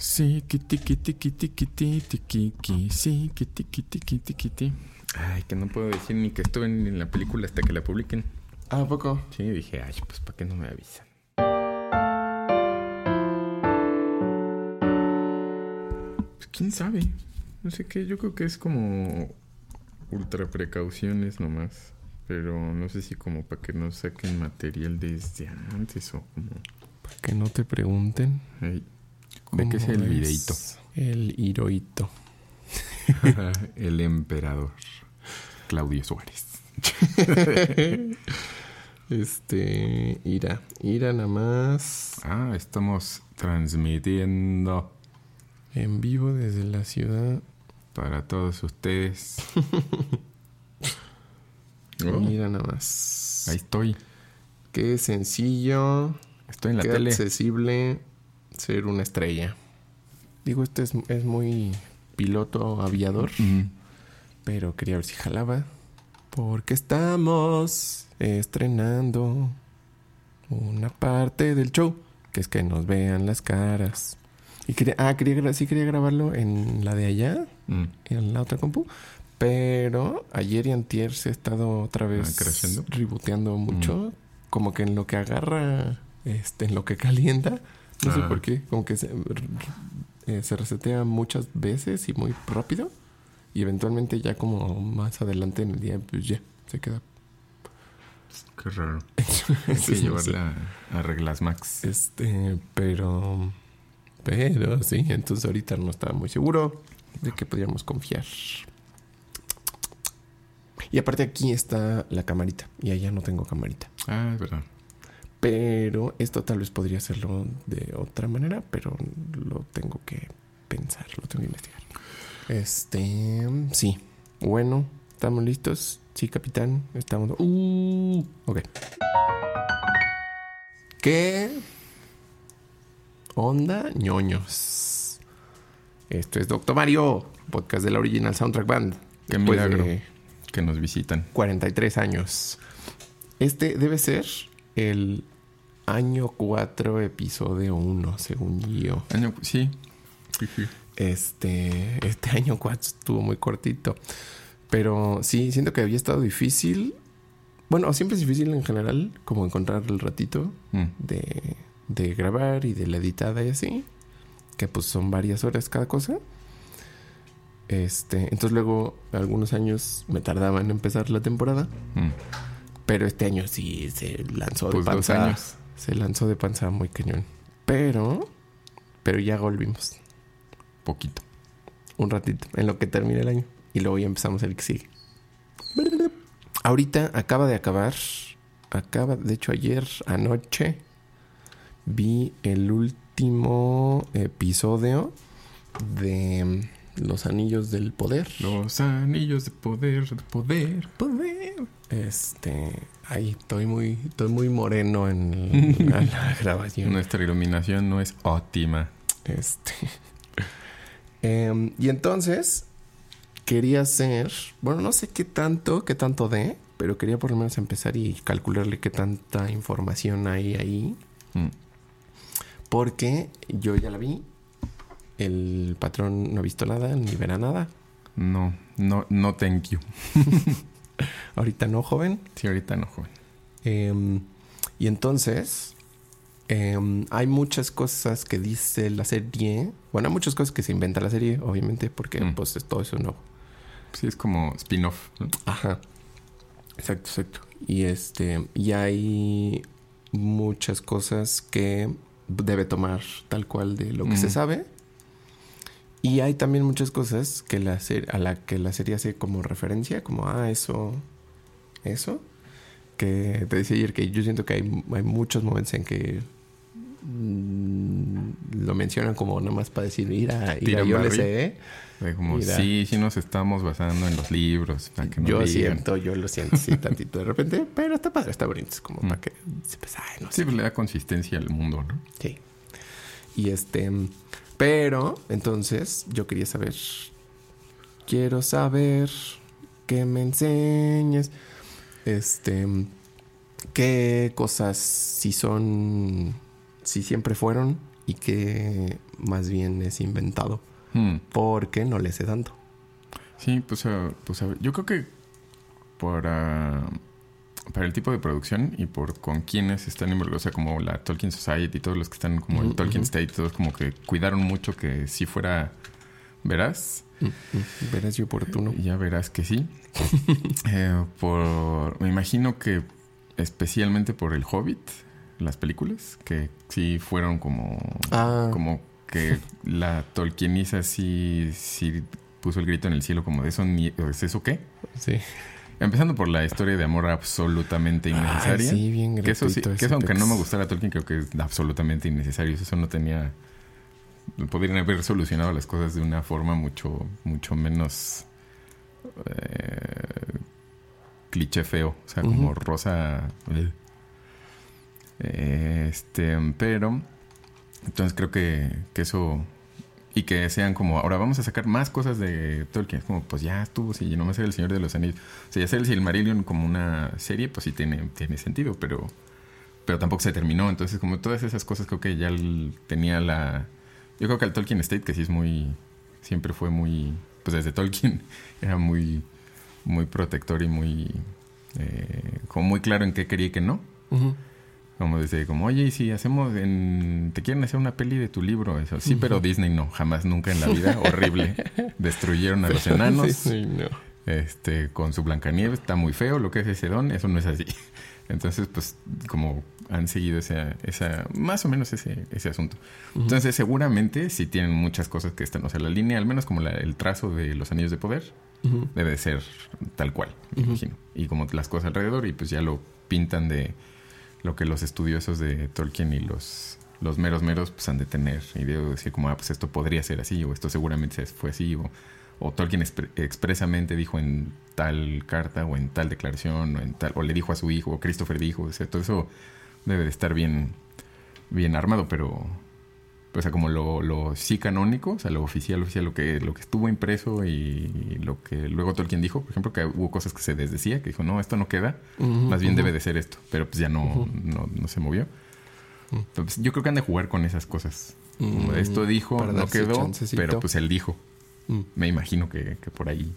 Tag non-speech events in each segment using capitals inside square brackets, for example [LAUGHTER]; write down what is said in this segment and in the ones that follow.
Sí, kitty, kitty, kitty, kitty, tiki, ki, sí, kitty, kitty, kitty, kitty. Ay, que no puedo decir ni que estuve en la película hasta que la publiquen. ¿A poco? Sí, dije, ay, pues ¿para qué no me avisan? Pues quién sabe. No sé qué, yo creo que es como ultra precauciones nomás. Pero no sé si como para que no saquen material desde antes o como... Para que no te pregunten. Ay, ¿De qué es el videíto? El hiroito. [LAUGHS] el emperador. Claudio Suárez. [LAUGHS] este, ira, ira nada más. Ah, estamos transmitiendo en vivo desde la ciudad para todos ustedes. [LAUGHS] Mira nada más. Ahí estoy. Qué sencillo. Estoy en la qué tele. accesible ser una estrella. Digo, este es, es muy piloto aviador. Pero quería ver si jalaba. Porque estamos estrenando una parte del show. Que es que nos vean las caras. Y quería, ah, quería, sí quería grabarlo en la de allá. En la otra compu. Pero ayer y antier se ha estado otra vez Ah, creciendo. reboteando mucho. Como que en lo que agarra, este, en lo que calienta. No sé por qué. Como que se, eh, se resetea muchas veces y muy rápido. Y eventualmente ya como más adelante en el día, pues ya se queda. Qué raro. [LAUGHS] Hay que llevarla a reglas max. Este, pero. Pero sí, entonces ahorita no estaba muy seguro de que podríamos confiar. Y aparte aquí está la camarita. Y allá no tengo camarita. Ah, es verdad. Pero esto tal vez podría hacerlo de otra manera, pero lo tengo que pensar, lo tengo que investigar. Este, sí. Bueno, ¿estamos listos? Sí, capitán. Estamos. Uh, ok. ¿Qué onda, ñoños? Esto es Doctor Mario, podcast de la Original Soundtrack Band. Qué milagro. de Que nos visitan. 43 años. Este debe ser el año 4, episodio 1, según yo. Año, sí. Este, este [LAUGHS] año 4 estuvo muy cortito. Pero sí, siento que había estado difícil. Bueno, siempre es difícil en general, como encontrar el ratito Mm. de, de grabar y de la editada y así. Que pues son varias horas cada cosa. Este, entonces luego algunos años me tardaba en empezar la temporada. Mm. Pero este año sí se lanzó Pues de dos panza. años. Se lanzó de panza muy cañón. Pero, pero ya volvimos. Poquito. Un ratito, en lo que termine el año. Y luego ya empezamos el que sigue. Ahorita acaba de acabar. Acaba, de hecho, ayer anoche vi el último episodio de Los Anillos del Poder. Los anillos de poder, de poder, poder. Este, ahí estoy muy, estoy muy moreno en [LAUGHS] la, la grabación. Nuestra iluminación no es óptima. Este. Em, y entonces quería hacer, bueno, no sé qué tanto, qué tanto de, pero quería por lo menos empezar y calcularle qué tanta información hay ahí, Mm. porque yo ya la vi. El patrón no ha visto nada, ni verá nada. No, no, no thank you. [LAUGHS] Ahorita no, joven. Sí, ahorita no, joven. Em, y entonces, em, hay muchas cosas que dice la serie. Bueno, hay muchas cosas que se inventa la serie, obviamente, porque Mm. pues es todo eso nuevo. Sí, es como spin-off. ¿no? Ajá. Exacto, exacto. Y este, y hay muchas cosas que debe tomar tal cual de lo que se sabe. Y hay también muchas cosas que la a la que la serie hace como referencia, como ah, eso, eso. Que te decía ayer que yo siento que hay, hay muchos momentos en que mm, lo mencionan como nada más para decir, mira, mira, yo le sé, ¿eh?". De como, Mira. sí, sí nos estamos basando en los libros. Para que no Yo digan. siento, yo lo siento, sí, tantito de repente, pero está padre, está bonito, es como Mm. para que sepas, ay, no Sí, sé. pues le da consistencia al mundo, ¿no? Sí. Y este, pero entonces yo quería saber, quiero saber que me enseñes, este, qué cosas si son, si siempre fueron y qué más bien es inventado. Hmm. Porque no le sé tanto. Sí, pues, ah, pues a yo creo que para, para el tipo de producción y por con quienes están involucrados, o sea, como la Tolkien Society y todos los que están como el Tolkien ujú. State, todos como que cuidaron mucho que sí fuera veraz. Mm, mm, Verás y oportuno. Ya verás que sí. [LAUGHS] Eh, por, me imagino que especialmente por El Hobbit, las películas, que sí fueron como, Ah. como que la Tolkieniza sí, sí puso el grito en el cielo como de eso, ni, ¿es eso qué? Sí. Empezando por la historia de amor absolutamente innecesaria. Ay, sí, bien que eso, sí- que eso aunque no me gustara Tolkien, creo que es absolutamente innecesario. Eso no tenía... Podrían haber solucionado las cosas de una forma mucho, mucho menos... eh, cliché feo. O sea, como rosa... eh, Este, pero... Entonces creo que, que eso... Y que sean como, ahora vamos a sacar más cosas de Tolkien. Es como, pues ya estuvo, si no más era el Señor de los Anillos. O sea, ya hacer el Silmarillion como una serie, pues sí tiene, tiene sentido, pero, pero tampoco se terminó. Entonces, como todas esas cosas, creo que ya tenía la. Yo creo que el Tolkien State, que sí es muy. Siempre fue muy. Pues desde Tolkien, [LAUGHS] era muy. Muy protector y muy. eh, como muy claro en qué quería y qué no. Ujú. Como desde, como, oye, y si hacemos, en, te quieren hacer una peli de tu libro, eso. Sí, pero Disney no, jamás, nunca en la vida, horrible. [LAUGHS] Destruyeron a los enanos, sí, no. este, con su Blancanieves, está muy feo lo que es ese don, eso no es así. [LAUGHS] Entonces, pues, como han seguido esa, esa, más o menos ese, ese asunto. Entonces, seguramente sí tienen muchas cosas que están, o sea, la línea, al menos como la- el trazo de los anillos de poder, debe de ser tal cual, me imagino. Y como las cosas alrededor, y pues ya lo pintan de lo que los estudiosos de Tolkien y los, los meros meros pues han de tener y de decir como, ah, pues esto podría ser así, o esto seguramente fue así, o, o Tolkien expre- expresamente dijo en tal carta, o en tal declaración, o en tal, o le dijo a su hijo, o Christopher dijo, o sea, todo eso debe de estar bien, bien armado, pero o sea, como lo, lo sí canónico, o sea, lo oficial, oficial, lo que, lo que estuvo impreso y lo que luego Tolkien dijo, por ejemplo, que hubo cosas que se desdecía, que dijo, no, esto no queda, más bien debe de ser esto, pero pues ya no, no, no se movió. Entonces, yo creo que han de jugar con esas cosas. Como Mm, esto dijo, para no quedó, chancecito. pero pues él dijo. Mm. Me imagino que, que por ahí,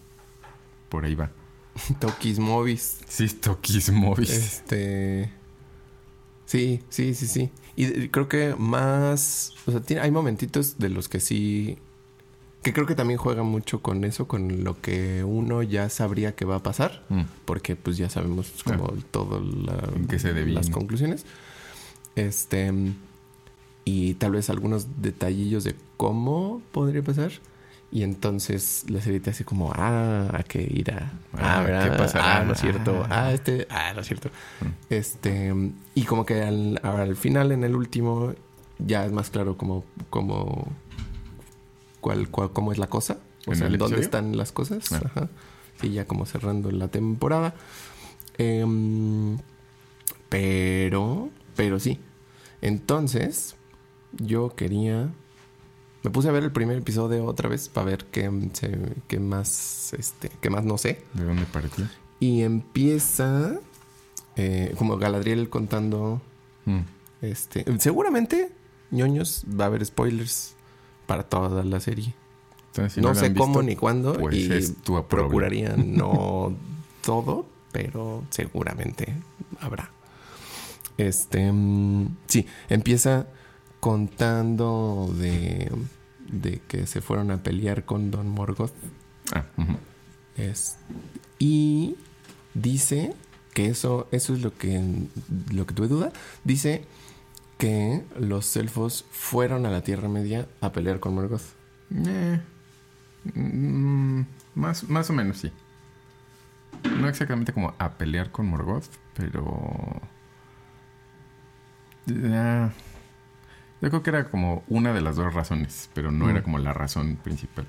por ahí va. [LAUGHS] Tokis Movies. Sí, Tokis Movies. Este. Sí, sí, sí, sí. Y creo que más. O sea, tiene- hay momentitos de los que sí. Que creo que también juega mucho con eso, con lo que uno ya sabría que va a pasar. Mm. Porque pues ya sabemos como todo la- las conclusiones. Este. Y tal vez algunos detallillos de cómo podría pasar. Y entonces la serie te hace como, ah, a qué irá. Ah, Ah, ¿qué pasará? Ah, no es cierto. Ah. Ah, este, ah, no es cierto. Mm. Este, y como que al, al final, en el último, ya es más claro como, como cuál, cuál, cómo es la cosa. O ¿En sea, dónde están las cosas. Ah. Ajá. Sí, ya como cerrando la temporada. Em, pero, pero sí. Entonces, yo quería. Me puse a ver el primer episodio otra vez para ver qué, qué más, este, qué más no sé. ¿De dónde partió? Y empieza eh, como Galadriel contando. Mm. Este. Seguramente, ñoños, va a haber spoilers para toda la serie. Entonces, si no sé cómo visto, ni cuándo. Pues y es tu procuraría [LAUGHS] no todo, pero seguramente habrá. Este. mm, Sí, empieza contando de. De que se fueron a pelear con Don Morgoth. Ah. Es, y dice que eso, eso es lo que, lo que tuve duda. Dice que los elfos fueron a la Tierra Media a pelear con Morgoth. Eh, mm, más, más o menos sí. No exactamente como a pelear con Morgoth, pero... Ah, yo creo que era como una de las dos razones, pero no Mm. era como la razón principal.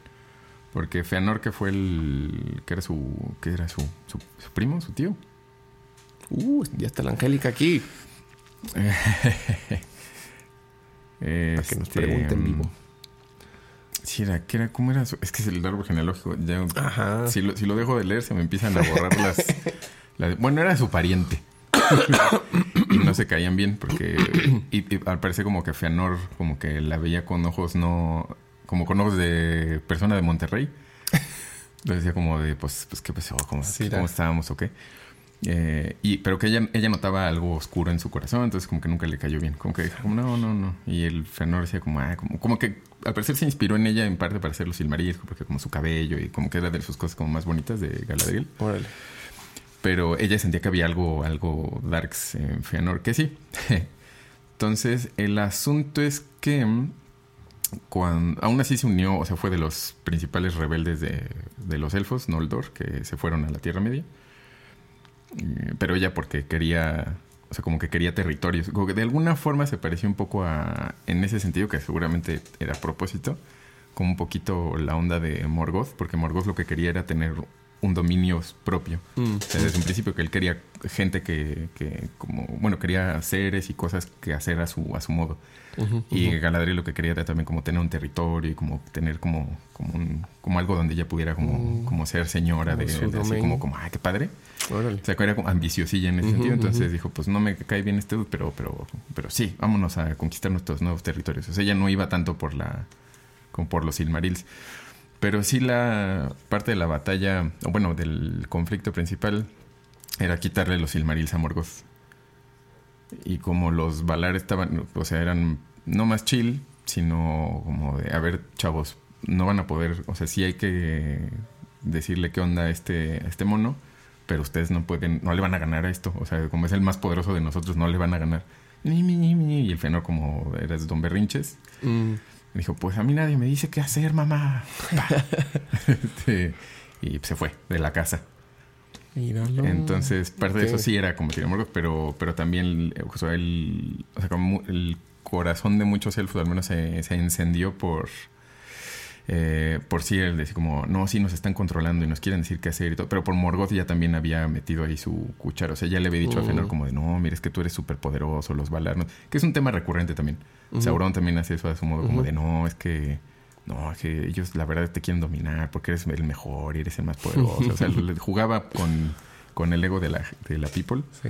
Porque Feanor, que fue el... que era su... que era su, su, su primo, su tío. Uh, ya está la Angélica aquí. [LAUGHS] Para que nos Este, pregunten vivo. Sí, era, ¿qué era? ¿Cómo era? su- Es que es el árbol genealógico. Ya, Ajá. si, lo, si lo dejo de leer, se me empiezan a borrar las, [LAUGHS] las- Bueno, era su pariente. [COUGHS] y no se caían bien porque y, al parecer como que Feanor como que la veía con ojos no como con ojos de persona de Monterrey. Le decía como de pues pues qué pasó, cómo, cómo estábamos o qué. Eh, y, pero que ella, ella notaba algo oscuro en su corazón, entonces como que nunca le cayó bien. Como que dijo, como, no, no, no. Y el Fëanor decía como, ah, como, como que al parecer se inspiró en ella en parte para hacer los Silmarils, porque como su cabello y como que era de sus cosas como más bonitas de Galadriel. Órale. Pero ella sentía que había algo, algo darks en Fëanor, que sí. [LAUGHS] entonces, el asunto es que cuando, aún así se unió, o sea, fue de los principales rebeldes de, de los elfos, Noldor, que se fueron a la Tierra Media. Pero ella porque quería, o sea, como que quería territorios. De alguna forma se pareció un poco a, en ese sentido, que seguramente era a propósito, como un poquito la onda de Morgoth, porque Morgoth lo que quería era tener un dominio propio. Mm. desde un principio que él quería gente que, que, como, bueno, quería seres y cosas que hacer a su, a su modo. y Galadriel lo que quería era también como tener un territorio y como tener como, como, un, como algo donde ella pudiera como, mm. como ser señora de, de así como, como, ay, qué padre. O sea, que era como ambiciosilla en ese sentido. Entonces dijo, pues no me cae bien este pero, pero, pero sí, vámonos a conquistar nuestros nuevos territorios. O sea, ella no iba tanto por la, como por los Silmarils. Pero sí la parte de la batalla, o bueno, del conflicto principal, era quitarle los Silmarils a Morgoth. Y como los Valar estaban, o sea, eran no más chill, sino como de, a ver, chavos, no van a poder, o sea, sí hay que decirle qué onda a este, este mono, pero ustedes no pueden, no le van a ganar a esto. O sea, como es el más poderoso de nosotros, no le van a ganar. Y el Fenor, como eres Don Berrinches, mm. Me dijo, pues a mí nadie me dice qué hacer, mamá. [LAUGHS] Este, y se fue de la casa. Míralo. Entonces, parte de eso sí era como tiene pero, pero también o sea, el, o sea, como el corazón de muchos elfos al menos se, se encendió por eh, por si él decía como, no, sí nos están controlando y nos quieren decir qué hacer y todo. Pero por Morgoth ya también había metido ahí su cuchara. O sea, ya le había dicho a Fëanor mm. como de, no, mira, es que tú eres súper poderoso, los Valar. Que es un tema recurrente también. Sauron también hace eso a su modo, como de, no, es que... No, es que ellos la verdad te quieren dominar porque eres el mejor y eres el más poderoso. o sea, [LAUGHS] jugaba con, con el ego de la, de la people. Sí.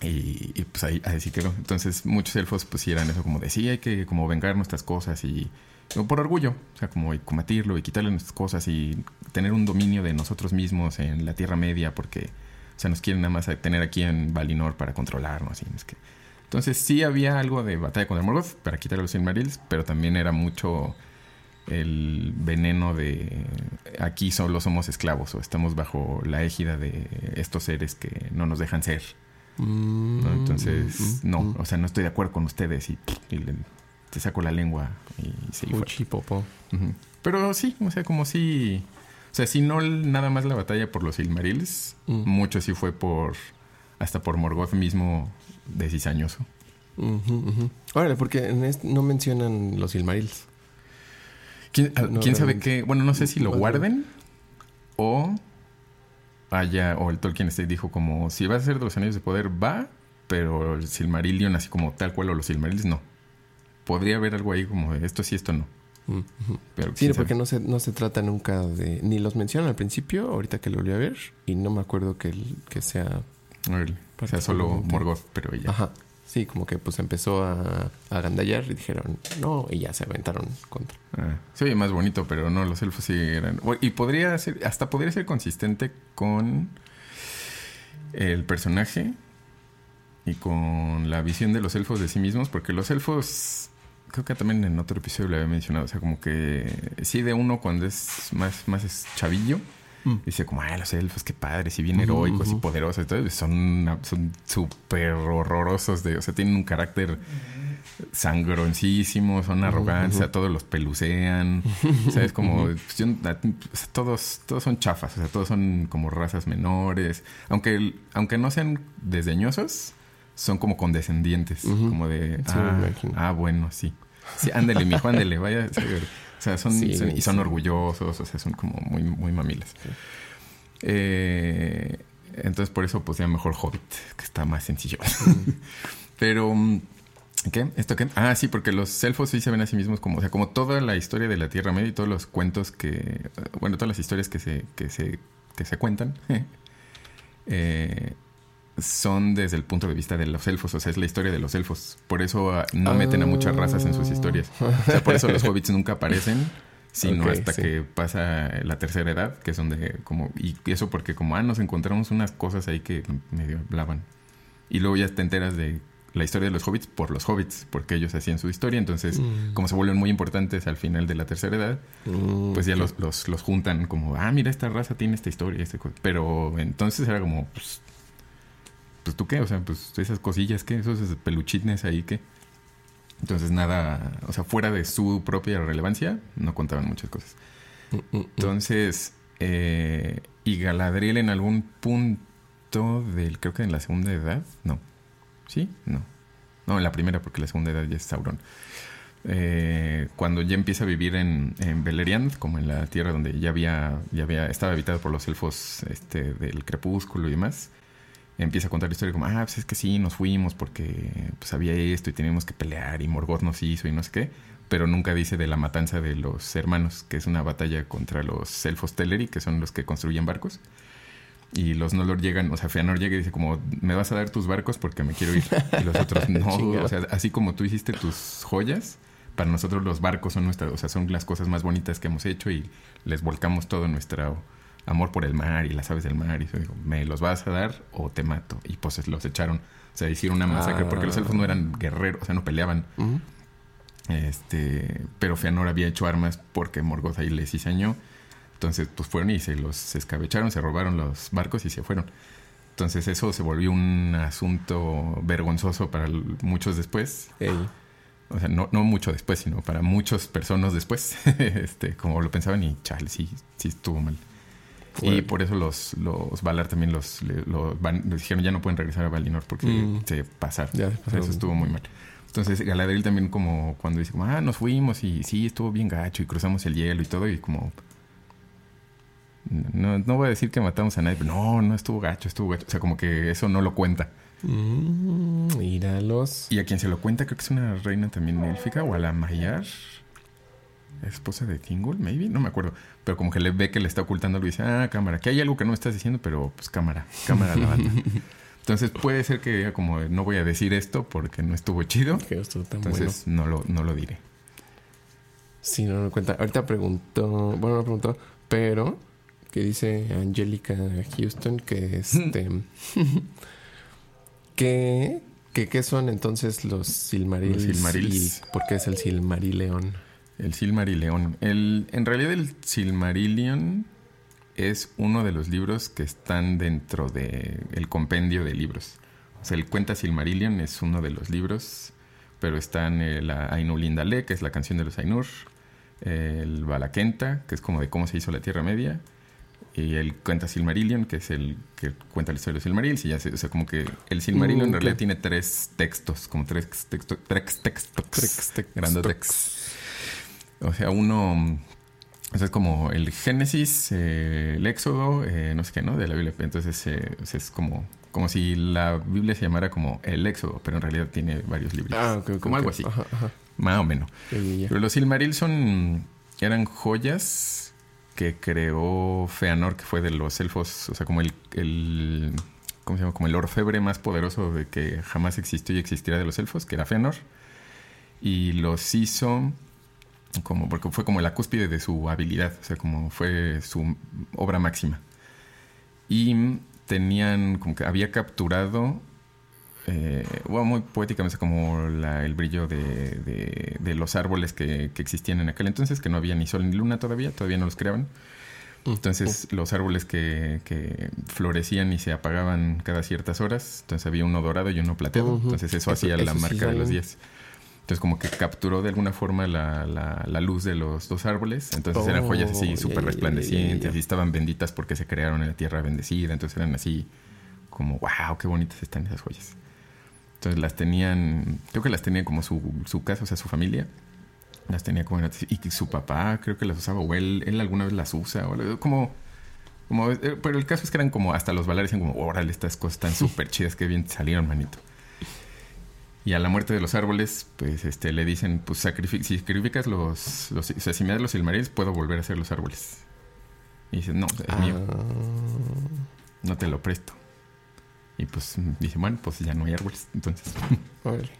Y, pues ahí así quedó. Entonces muchos elfos pues sí eran eso como de sí, hay que como vengar nuestras cosas y por orgullo, o sea, como combatirlo y quitarle nuestras cosas y tener un dominio de nosotros mismos en la Tierra Media porque, o sea, nos quieren nada más tener aquí en Valinor para controlarnos. Y es que... Entonces sí había algo de batalla contra Morgoth para quitarle los Silmarils, pero también era mucho el veneno de aquí solo somos esclavos o estamos bajo la égida de estos seres que no nos dejan ser. Mm, Entonces, mm, no, mm. o sea, no estoy de acuerdo con ustedes y, y te saco la lengua y se popo. Pero sí, o sea, como si... O sea, si no nada más la batalla por los Silmarils, mm. mucho sí fue por... Hasta por Morgoth mismo de cizañoso. Ahora, porque en este no mencionan los Silmarils. ¿Quién, sabe qué? Bueno, no sé si lo guarden o haya, o el Tolkien este dijo como, si va a ser de los anillos de poder, va, pero el Silmarillion así como tal cual o los Silmarils, no podría haber algo ahí como de esto sí, esto no. Pero sí, porque no se, no se trata nunca de... Ni los mencionan al principio, ahorita que lo volví a ver, y no me acuerdo que, que sea... Sea, solo Morgoth, pero ella. Ajá. Sí, como que pues empezó a, a agandallar y dijeron no, y ya se aventaron contra. Ah, se oye más bonito, pero no, los elfos sí eran. Y podría ser, hasta podría ser consistente con el personaje y con la visión de los elfos de sí mismos, porque los elfos creo que también en otro episodio lo había mencionado, o sea, como que sí de uno cuando es más, más chavillo, mm. dice como, ay, los elfos, qué padres, y bien heroicos y poderosos, entonces son súper horrorosos, de, o sea, tienen un carácter sangroncísimo, son arrogantes, todos los pelucean, ¿sabes? Como, pues, todos, todos son chafas, o sea, todos son como razas menores, aunque, aunque no sean desdeñosos, son como condescendientes, como de, ah, ah, bueno, sí. Sí, ándele, mijo, ándele, vaya. O sea, son, y son orgullosos, o sea, son como muy, muy mamilas. Eh, entonces, por eso, pues ya mejor Hobbit, que está más sencillo. [LAUGHS] Pero, ¿qué? ¿Esto qué? Ah, sí, porque los elfos sí se ven a sí mismos como, o sea, como toda la historia de la Tierra Media y todos los cuentos que, bueno, todas las historias que se, que se, que se cuentan, [LAUGHS] eh, son desde el punto de vista de los elfos, o sea, es la historia de los elfos. Por eso ah, no meten a muchas razas en sus historias. O sea, por eso los [LAUGHS] hobbits nunca aparecen, sino hasta que pasa la tercera edad, que es donde como... Y eso porque como, ah, nos encontramos unas cosas ahí que medio hablaban. Y luego ya te enteras de la historia de los hobbits por los hobbits, porque ellos hacían su historia. Entonces, mm. como se vuelven muy importantes al final de la tercera edad, mm, pues ya los, los, juntan como, ah, mira, esta raza tiene esta historia. Este Pero entonces era como, pues, pues tú qué, o sea, pues esas cosillas, ¿qué? Esos peluchines ahí, ¿qué? Entonces nada, o sea, fuera de su propia relevancia, no contaban muchas cosas. Mm, entonces, eh, y Galadriel en algún punto del, creo que en la segunda edad, no, ¿Sí? No. No, en la primera, porque la segunda edad ya es Sauron. Eh, cuando ya empieza a vivir en, en, Beleriand, como en la tierra donde ya había, ya había, estaba habitado por los elfos este, del crepúsculo y demás, empieza a contar la historia como, ah, pues es que sí, nos fuimos porque pues había esto y teníamos que pelear y Morgoth nos hizo y no sé qué, pero nunca dice de la matanza de los hermanos, que es una batalla contra los elfos Teleri, que son los que construyen barcos. Y los Nolor llegan, o sea, Feanor llega y dice como, me vas a dar tus barcos porque me quiero ir. Y los otros [LAUGHS] no, o sea, así como tú hiciste tus joyas, para nosotros los barcos son nuestras, o sea, son las cosas más bonitas que hemos hecho y les volcamos todo nuestro amor por el mar y las aves del mar. Y yo digo, me los vas a dar o te mato. Y pues los echaron, o sea, hicieron una masacre porque los elfos no eran guerreros, o sea, no peleaban. Este, pero Feanor había hecho armas porque Morgoth ahí les diseñó entonces, pues fueron y se los escabecharon, se robaron los barcos y se fueron. Entonces, eso se volvió un asunto vergonzoso para muchos después. O sea, no, no mucho después, sino para muchas personas después. [LAUGHS] este, como lo pensaban y chale, sí, sí estuvo mal. Y por eso los, los Valar también los, dijeron ya no pueden regresar a Valinor porque mm. se pasaron. eso estuvo muy mal. Entonces Galadriel también como cuando dice como, ah, nos fuimos y sí, estuvo bien gacho y cruzamos el hielo y todo y como no, no voy a decir que matamos a nadie, pero no, no estuvo gacho, estuvo gacho. O sea, como que eso no lo cuenta. Mm, míralos. Y a quien se lo cuenta, creo que es una reina también élfica, o a la Mayar, esposa de Kingul, maybe, no me acuerdo. Pero como que le ve que le está ocultando, le dice, ah, cámara, que hay algo que no me estás diciendo, pero pues cámara, cámara la banda. [LAUGHS] Entonces puede ser que diga como, no voy a decir esto porque no estuvo chido. Que estuvo tan Entonces no, lo, no lo diré. Sí, no me cuenta. Ahorita preguntó, bueno, no preguntó, pero que dice Angélica Houston que este [LAUGHS] que, qué son entonces los Silmarils, Silmarils. y por qué es el Silmarillion. El Silmarillion. El, en realidad el Silmarillion es uno de los libros que están dentro del el compendio de libros. O sea, el cuenta Silmarillion es uno de los libros, pero están el Ainulindale, que es la canción de los Ainur, el Balakenta, que es como de cómo se hizo la Tierra Media, y él cuenta Silmarillion, que es el que cuenta la historia de Silmaril. Y ya o sea, como que el Silmarillion en mm, realidad tiene tres textos, como tres textos, tres textos, grandes O sea, uno, o sea, es como el Génesis, eh, el Éxodo, eh, no sé qué, ¿no? De la Biblia. Entonces eh, es como, como si la Biblia se llamara como el Éxodo, pero en realidad tiene varios libros. Ah, como algo así. Más o menos. Pero los Silmaril son, eran joyas que creó Feanor, que fue de los elfos, o sea, como el, el ¿cómo se llama? Como el orfebre más poderoso de que jamás existió y existirá de los elfos, que era Feanor. Y los hizo como, porque fue como la cúspide de su habilidad, o sea, como fue su obra máxima. Y tenían, como que había capturado eh, muy poéticamente como el brillo de, de, los árboles que, que, existían en aquel entonces, que no había ni sol ni luna todavía, todavía no los creaban. Mm, entonces mm. los árboles que, que, florecían y se apagaban cada ciertas horas, entonces había uno dorado y uno plateado, entonces eso, hacía la marca de los días. Entonces como que capturó de alguna forma la, la, luz de los dos árboles. Entonces eran joyas así oh, súper resplandecientes y estaban benditas porque se crearon en la tierra bendecida. Entonces eran así como, wow, qué bonitas están esas joyas. Entonces las tenían, creo que las tenía como su, su casa, o sea, su familia. Las tenía como... Y su papá creo que las usaba, o él, él alguna vez las usa, o como... como eh, pero el caso es que eran como, hasta los valares decían como, órale, estas cosas están [LAUGHS] súper chidas, qué bien salieron, manito. Y a la muerte de los árboles, pues este, le dicen, pues sacrific si sacrificas los, los, o sea, si me das los silmarils, puedo volver a hacer los árboles. Y dice, no, es mío. Ah. No te lo presto. Y pues dije, bueno, pues ya no hay árboles. Entonces. [LAUGHS] Órale.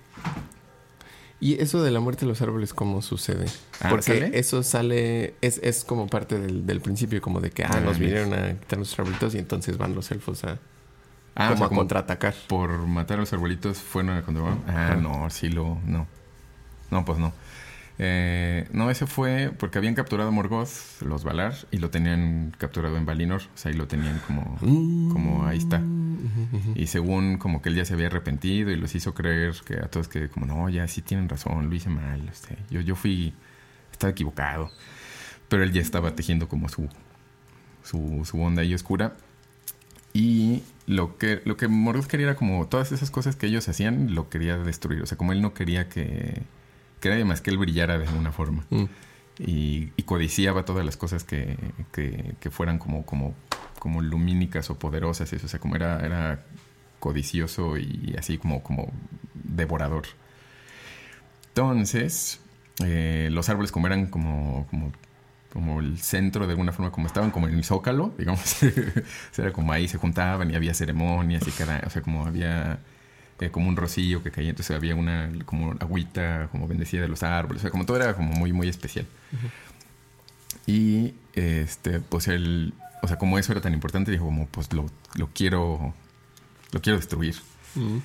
¿Y eso de la muerte de los árboles cómo sucede? Ah, Porque ¿sale? eso sale, es, es como parte del, del principio, como de que, ah, Ah, nos vinieron a quitar nuestros arbolitos y entonces van los elfos a, Ah, o como sea, a como contraatacar. por matar a los arbolitos fueron a contra Ah, no, sí lo. No. No, pues no. Eh, no, ese fue porque habían capturado a Morgoth, los Valar, y lo tenían capturado en Valinor. O sea, ahí lo tenían como. como ahí está. Y según como que él ya se había arrepentido y los hizo creer que a todos que como no, ya sí tienen razón, lo hice mal, este, yo, yo fui, estaba equivocado. Pero él ya estaba tejiendo como su, su, su onda ahí oscura. Y lo que, lo que Morgoth quería era como todas esas cosas que ellos hacían, lo quería destruir. O sea, como él no quería que, que nadie más que él brillara de alguna forma. Mm. Y, y codiciaba todas las cosas que, que, que fueran como, como, como lumínicas o poderosas. eso. O sea, como era, era codicioso y así como, como devorador. Entonces, eh, los árboles como eran como, como, como el centro de alguna forma, como estaban como en el zócalo, [LAUGHS] digamos. o sea, era como ahí se juntaban y había ceremonias y cada, o sea, como había eh, como un rocío que caía, entonces había una como agüita como bendecida de los árboles, o sea, como todo era como muy, muy especial. Y este, pues él, o sea, como eso era tan importante, dijo como, pues lo, lo quiero, lo quiero destruir. Mm.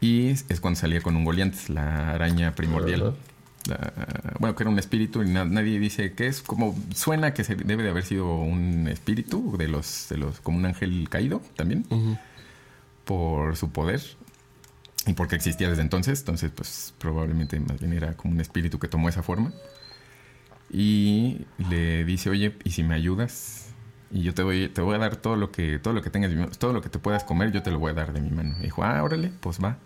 Y es cuando salía con un Goliantes, la araña primordial. Ajá. La- bueno, que era un espíritu y na- nadie dice que es. Como suena que se debe de haber sido un espíritu de los, de los, como un ángel caído también, por su poder y porque existía desde entonces. Entonces, pues probablemente más bien era como un espíritu que tomó esa forma. Y le dice, oye, ¿y si me ayudas? Y yo te voy, te voy a dar todo lo que, todo lo que tengas, todo lo que te puedas comer, yo te lo voy a dar de mi mano. Y dijo, ah, órale, pues va.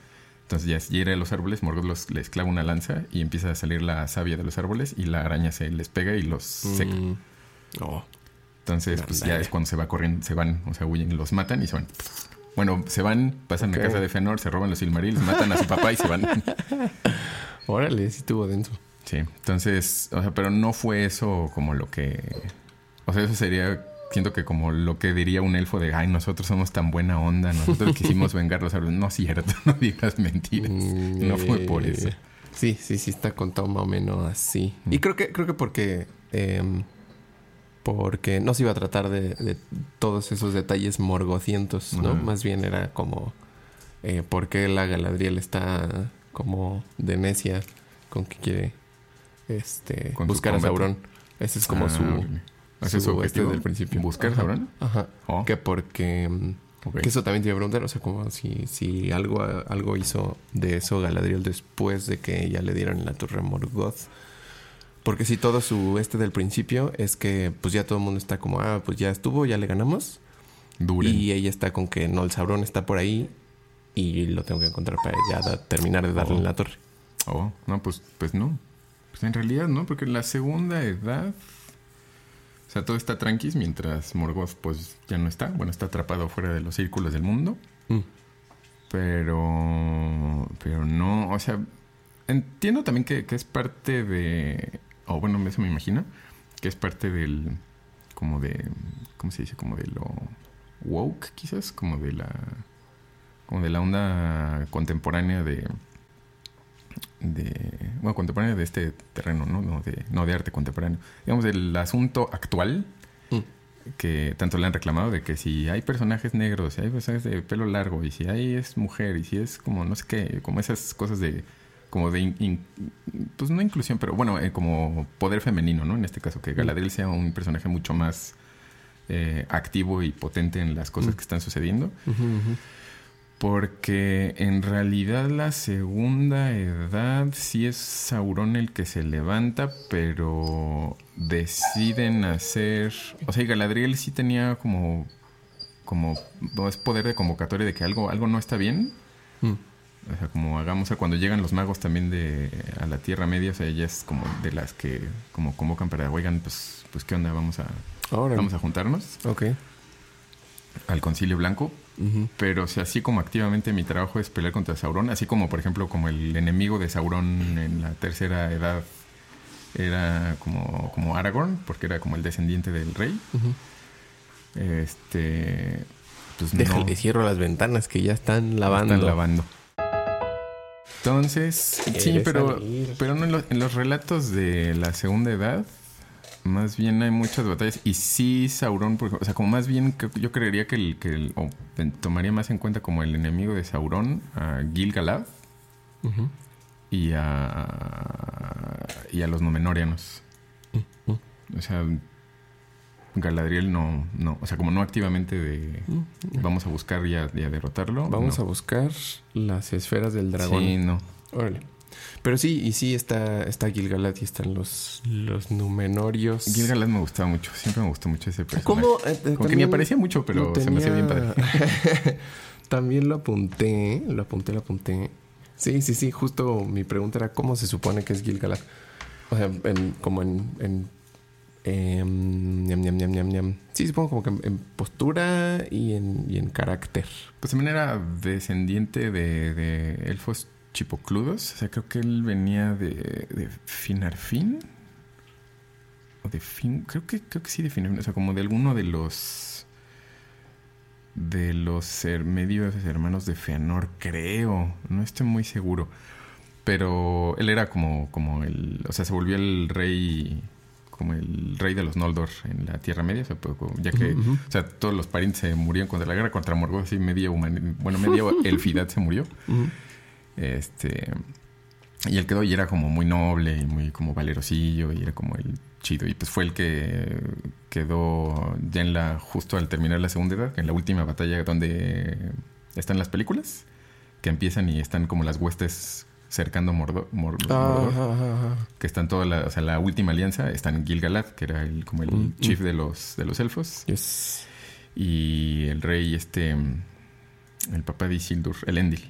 Entonces ya hiere a los árboles, Morgoth los, les clava una lanza y empieza a salir la savia de los árboles y la araña se les pega y los seca. Mm. Oh. Entonces, pues ya es cuando se va corriendo, se van, o sea, huyen, los matan y se van. Bueno, se van, pasan Ok. a casa de Fëanor, se roban los Silmarils, matan a su papá y se van. [LAUGHS] Órale, sí estuvo denso. Sí, entonces, o sea, pero no fue eso como lo que... O sea, eso sería, siento que como lo que diría un elfo de, ay, nosotros somos tan buena onda, nosotros [LAUGHS] quisimos vengar los árboles. No es cierto, [LAUGHS] no digas mentiras. Mm, No fue por eso. Sí, sí, sí está contado más o menos así. Mm. Y creo que, creo que porque. em, porque no se iba a tratar de, de todos esos detalles morgocientos, ¿no? Más bien era como. Eh, ¿Por qué la Galadriel está como de necia con que quiere este, Con buscar a. Sauron? Ese es como Ah, su. Ese es su este objetivo del principio. ¿Buscar Ajá. Sauron? Ajá. Oh, Que porque. mm, ok. que eso también te iba a preguntar, o sea, como si, si algo, algo hizo de eso Galadriel después de que ya le dieron la torre Morgoth. Porque si todo su este del principio es que pues ya todo el mundo está como, ah, pues ya estuvo, ya le ganamos. Duren. Y ella está con que no, el Sauron está por ahí y lo tengo que encontrar para ya da- terminar de darle Oh. la torre. Oh, no, pues, pues no. Pues en realidad no, porque en la segunda edad. O sea, todo está tranquis mientras Morgoth, pues ya no está. Bueno, está atrapado fuera de los círculos del mundo. Mm. Pero. Pero no. O sea, entiendo también que, que es parte de. O bueno, eso me imagino. Que es parte del. Como de. ¿Cómo se dice? Como de lo. Woke, quizás. Como de la. Como de la onda contemporánea de de bueno contemporáneo de este terreno no no de no de arte contemporáneo digamos del asunto actual Mm. que tanto le han reclamado de que si hay personajes negros si hay personajes de pelo largo y si hay es mujer y si es como no sé qué como esas cosas de como de in- in- pues no inclusión pero bueno eh, como poder femenino no en este caso que Galadriel sea un personaje mucho más eh, activo y potente en las cosas Mm. que están sucediendo ujú. Porque en realidad la segunda edad sí es Sauron el que se levanta, pero deciden hacer... O sea, y Galadriel sí tenía como... como es poder de convocatoria de que algo, algo no está bien. Mm. O sea, como hagamos, o sea, cuando llegan los magos también de a la Tierra Media, o sea, ella es como de las que como convocan para, oigan, pues, pues qué onda, vamos a, Órale. vamos a juntarnos Ok. al Concilio Blanco. Pero o sea, así como activamente mi trabajo es pelear contra Sauron, así como por ejemplo como el enemigo de Sauron en la tercera edad era como, como Aragorn, porque era como el descendiente del rey. Este pues Déjale, no. cierro las ventanas que ya están lavando. Están lavando. Entonces, sí, pero, salir. pero no en, los, en los relatos de la segunda edad, más bien hay muchas batallas. Y sí, Sauron, por ejemplo, o sea, como más bien yo creería que el, que el- o tomaría más en cuenta como el enemigo de Sauron, a Gil-galad Ujú. y a, y a los Númenóreanos. O sea, Galadriel no, no, o sea, como no activamente de vamos a buscar y a, y a derrotarlo. Vamos no. a buscar las esferas del dragón. Sí, no. Órale. Pero sí, y sí está, está Gilgalad y están los, los Numenorios. Gil-galad me gustaba mucho, siempre me gustó mucho ese personaje. ¿Cómo? Eh, eh, Como que ni aparecía mucho, pero se me hacía bien padre. [LAUGHS] también lo apunté, lo apunté, lo apunté. Sí, sí, sí, justo mi pregunta era cómo se supone que es Gilgalad. O sea, en- como en... en em, ñam, ñam, ñam, ñam, ñam. Sí, supongo como que en, en postura y en, y en carácter. Pues también era descendiente de, de elfos chipocludos. O sea, creo que él venía de, de Finarfin. O de Fin. Creo que, creo que sí de Finarfin. O sea, como de alguno de los. De los medios hermanos de Feanor, creo. No estoy muy seguro. Pero él era como, como el. O sea, se volvió el rey. Como el rey de los Noldor en la Tierra Media. O sea, pues, ya que. O sea, todos los parientes se murieron contra la guerra contra Morgoth, así media humani- bueno, media [LAUGHS] elfidad se murió. Este y él quedó y era como muy noble y muy como valerosillo y era como el chido y pues fue el que quedó ya en la justo al terminar la segunda edad, en la última batalla donde están las películas que empiezan y están como las huestes cercando Mordo- Mor- Ah, Mordor, ajá. que están toda la, o sea, la última alianza, están Gil-galad, que era el como el Mm, chief de los de los elfos Yes. y el rey este el papá de Isildur, el Endil.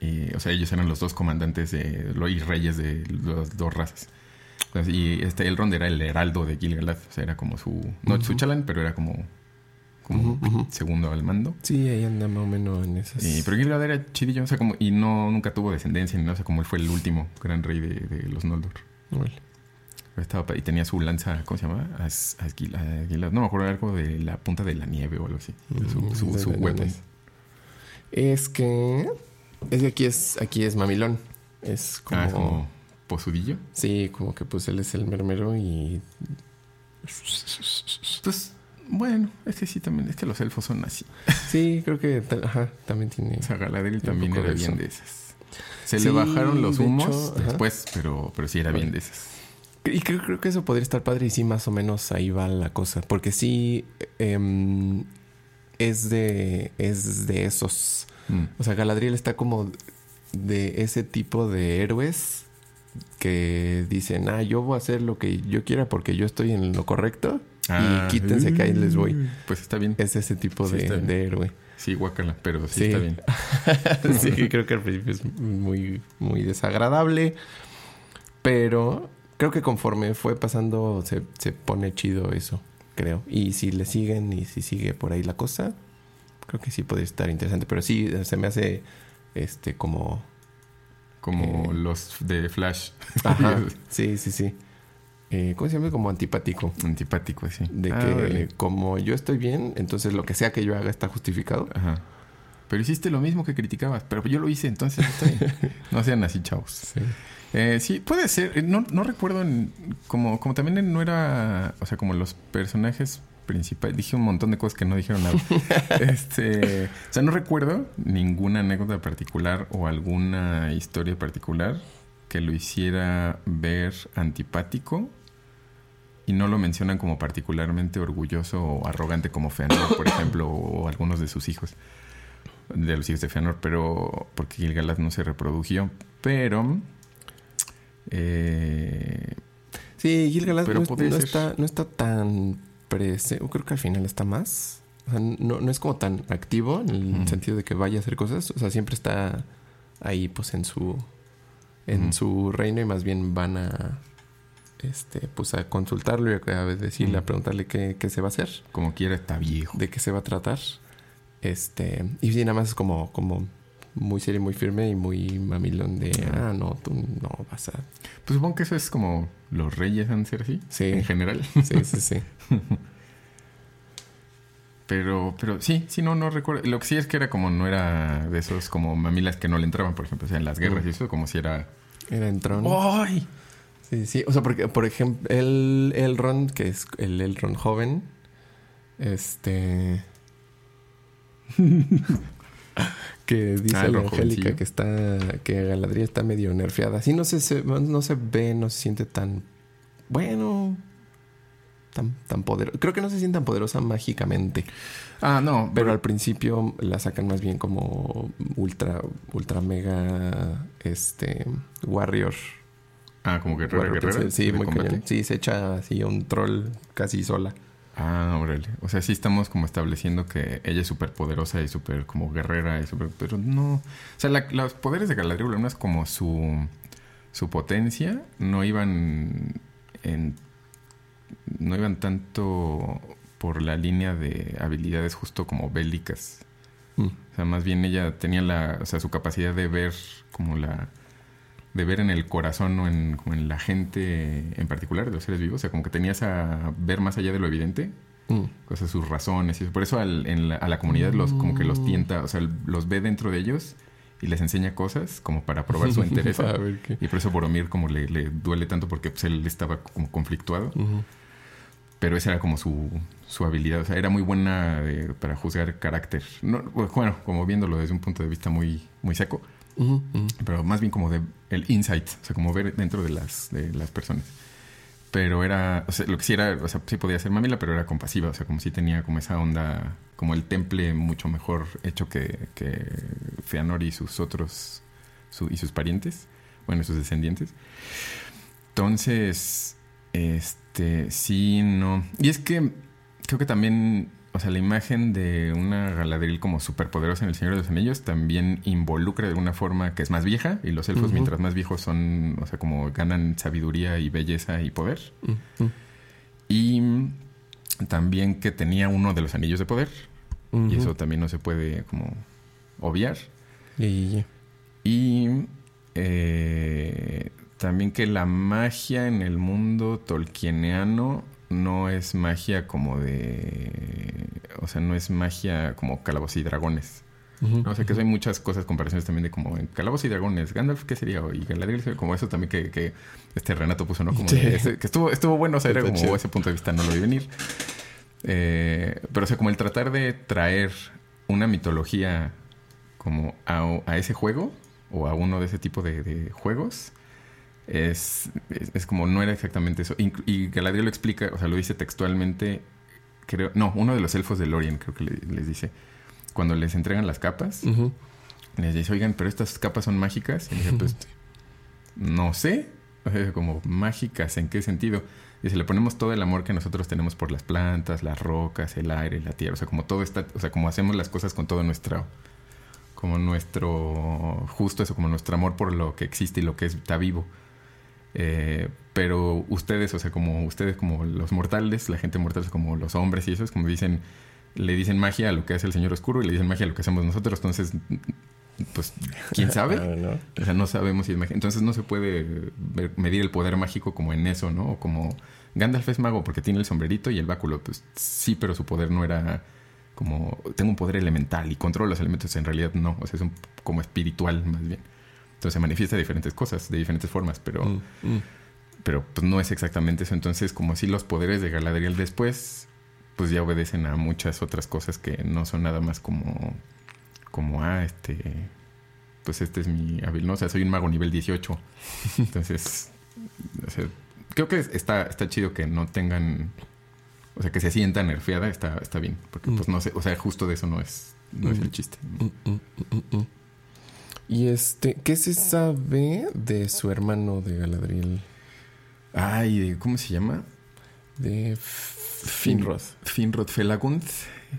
Y, o sea, ellos eran los dos comandantes de, y reyes de las dos razas. Entonces, y este Elrond era el heraldo de Gil-galad. O sea, era como su... No Ujú. su chalán, pero era como... Como Ujú, ujú. segundo al mando. Sí, ahí anda más o menos en esas. Y, pero Gil-galad era chidillo. O sea, como... Y no... Nunca tuvo descendencia ni nada. O sea, como él fue el último gran rey de, de los Noldor. Pero estaba... Y tenía su lanza... ¿Cómo se llama? As, Asgil- Asgilad. No me acuerdo. Era algo de la punta de la nieve o algo así. Su, Mm, su, su la weapon. Es que. Es que aquí es, aquí es mamilón. Es como. Ah, es como... Posudillo. Sí, como que pues él es el mermero y. Pues... Bueno, es que sí también... Es que los elfos son así. Sí, creo que ajá, también tiene. O sea, Galadriel también era de bien de esas. Se Sí, le bajaron los de humos hecho, ajá. después, pero, pero sí era bien de esas. Y creo, creo que eso podría estar padre y sí, más o menos ahí va la cosa. Porque sí. em, es de. Es de esos. Mm. O sea, Galadriel está como de ese tipo de héroes que dicen, ah, yo voy a hacer lo que yo quiera porque yo estoy en lo correcto. Ah, y quítense que ahí les voy. Pues está bien. Es ese tipo Sí, de, héroe. Sí, guácala, pero sí, Sí. está bien. [LAUGHS] sí, creo que al principio es muy, muy desagradable. Pero creo que conforme fue pasando se, se pone chido eso, creo. Y si le siguen y si sigue por ahí la cosa, creo que sí podría estar interesante. Pero sí, se me hace este como... Como Eh. los de Flash. Ajá, [LAUGHS] sí, sí, sí. Eh, ¿Cómo se llama? Como antipático. Antipático, sí. De Ah, que como yo estoy bien, entonces lo que sea que yo haga está justificado. Ajá. Pero hiciste lo mismo que criticabas. Pero yo lo hice, entonces bien. [LAUGHS] No sean así, chavos. Sí. Eh, sí, puede ser. Eh, No, no recuerdo en- como, como también no era, o sea, como los personajes principales. Dije un montón de cosas que no dijeron nada. [LAUGHS] este, o sea, no recuerdo ninguna anécdota particular o alguna historia particular que lo hiciera ver antipático y no lo mencionan como particularmente orgulloso o arrogante como Feanor, por [COUGHS] ejemplo, o algunos de sus hijos, de los hijos de Feanor, pero porque Gilgalad no se reprodujo, pero eh, Sí, Gilgalad no, no está, no está tan presente. Creo que al final está más. O sea, no, no es como tan activo en el sentido de que vaya a hacer cosas. O sea, siempre está ahí, pues, en su. En su reino y más bien van a. Este, pues a consultarlo y a decirle, a Ujú. preguntarle qué, qué se va a hacer, como quiera está viejo. de qué se va a tratar. Este, y nada más es como, como muy serio, muy firme y muy mamilón de, ah, no, tú no vas a. Pues supongo que eso es como los reyes han ser así, Sí. en general. Sí, sí, sí. [LAUGHS] Pero, pero sí, sí, no, no recuerdo. Lo que sí es que era como, no era de esos como mamilas que no le entraban, por ejemplo, o sea, en las guerras y eso, como si era... Era en Tron. ¡Ay! Sí, sí. O sea, porque, por ejemplo, el Elrond, que es el Elrond joven, este... [LAUGHS] que dice Ah, la Angélica que está... Que Galadriel está medio nerfeada. Sí, no se, se- no se ve, no se siente tan... Bueno... Tan, tan poderosa. Creo que no se siente tan poderosa mágicamente. Ah, no, Pero al principio la sacan más bien como ultra, ultra mega, este, warrior. Ah, como guerrera, warrior guerrera. princess. Sí, muy cañón. Sí, se echa así a un troll casi sola. Ah, órale. O sea, sí estamos como estableciendo que ella es súper poderosa y súper como guerrera y súper... Pero no... O sea, la- los poderes de Galadriel, no es como su... Su potencia no iban en... No iban tanto por la línea de habilidades justo como bélicas. Mm. O sea, más bien ella tenía la... O sea, su capacidad de ver como la... De ver en el corazón o en, como en la gente en particular, de los seres vivos. O sea, como que tenías a ver más allá de lo evidente Mm. o sea, sus razones y eso. Por eso al- en la- a la comunidad los como que los tienta, o sea, los ve dentro de ellos y les enseña cosas como para probar su [LAUGHS] interés. Qué. y por eso Boromir como le, le duele tanto porque pues, él estaba como conflictuado. Pero esa era como su, su habilidad. O sea, era muy buena de- para juzgar carácter. No, bueno, como viéndolo desde un punto de vista muy, muy seco. Ujú, ujú. Pero más bien como de el insight. O sea, como ver dentro de las, de las personas. Pero era, o sea, lo que sí era, o sea, sí podía ser mamila, pero era compasiva. O sea, como si tenía como esa onda, como el temple mucho mejor hecho que, que Feanor y sus otros, su- y sus parientes, bueno, sus descendientes. Entonces, este, sí, no. Y es que creo que también, o sea, la imagen de una Galadriel como superpoderosa en El Señor de los Anillos también involucra de alguna forma que es más vieja y los elfos mientras más viejos son, o sea, como ganan sabiduría y belleza y poder. Y también que tenía uno de los anillos de poder. Y eso también no se puede como obviar. Y- y- Y. Eh, también que la magia en el mundo tolkieniano no es magia como de... O sea, no es magia como calabozos y dragones. O sea, que eso hay muchas cosas, comparaciones también de como en calabozos y dragones. Gandalf, ¿qué sería? Y Galadriel, como eso también que, que este Renato puso, ¿no? Como Sí. ese- que estuvo, estuvo bueno, o sea, era como chido. ese punto de vista no lo vi venir. Eh, pero, o sea, como el tratar de traer una mitología como a, a ese juego o a uno de ese tipo de, de juegos es, es, es como no era exactamente eso. Y Galadriel lo explica, o sea, lo dice textualmente, creo, no, uno de los elfos de Lorien creo que le- les dice, cuando les entregan las capas, les dice, oigan, pero estas capas son mágicas. Y dice, [LAUGHS] pues, no sé. O sea, como mágicas, ¿en qué sentido? Dice, le ponemos todo el amor que nosotros tenemos por las plantas, las rocas, el aire, la tierra. O sea, como todo está, o sea, como hacemos las cosas con todo nuestro, como nuestro, justo eso, como nuestro amor por lo que existe y lo que está vivo. Eh, pero ustedes, o sea, como ustedes, como los mortales, la gente mortal, como los hombres y eso, es como dicen, le dicen magia a lo que hace el Señor Oscuro y le dicen magia a lo que hacemos nosotros. Entonces, pues, ¿quién [LAUGHS] sabe? Ah, ¿no? O sea, no sabemos si es magia. Entonces no se puede ver- medir el poder mágico como en eso, ¿no? O como Gandalf es mago porque tiene el sombrerito y el báculo. Pues sí, pero su poder no era como... Tengo un poder elemental y controlo los elementos. En realidad no. O sea, es un, como espiritual más bien. Entonces se manifiesta de diferentes cosas, de diferentes formas, pero, Mm, mm. pero pues no es exactamente eso. Entonces, como si los poderes de Galadriel después, pues ya obedecen a muchas otras cosas que no son nada más como, como, ah, este, pues este es mi hábil, ¿no? O sea, soy un mago nivel 18. [LAUGHS] Entonces, o sea, creo que está, está chido que no tengan, o sea, que se sientan nerfeada, está, está bien, porque pues no sé, o sea, justo de eso no es, no es el chiste. Mm, mm, mm, mm, mm. Y este, ¿qué se sabe de su hermano de Galadriel? Ay, ¿cómo se llama? De Finrod. Finrod Felagund,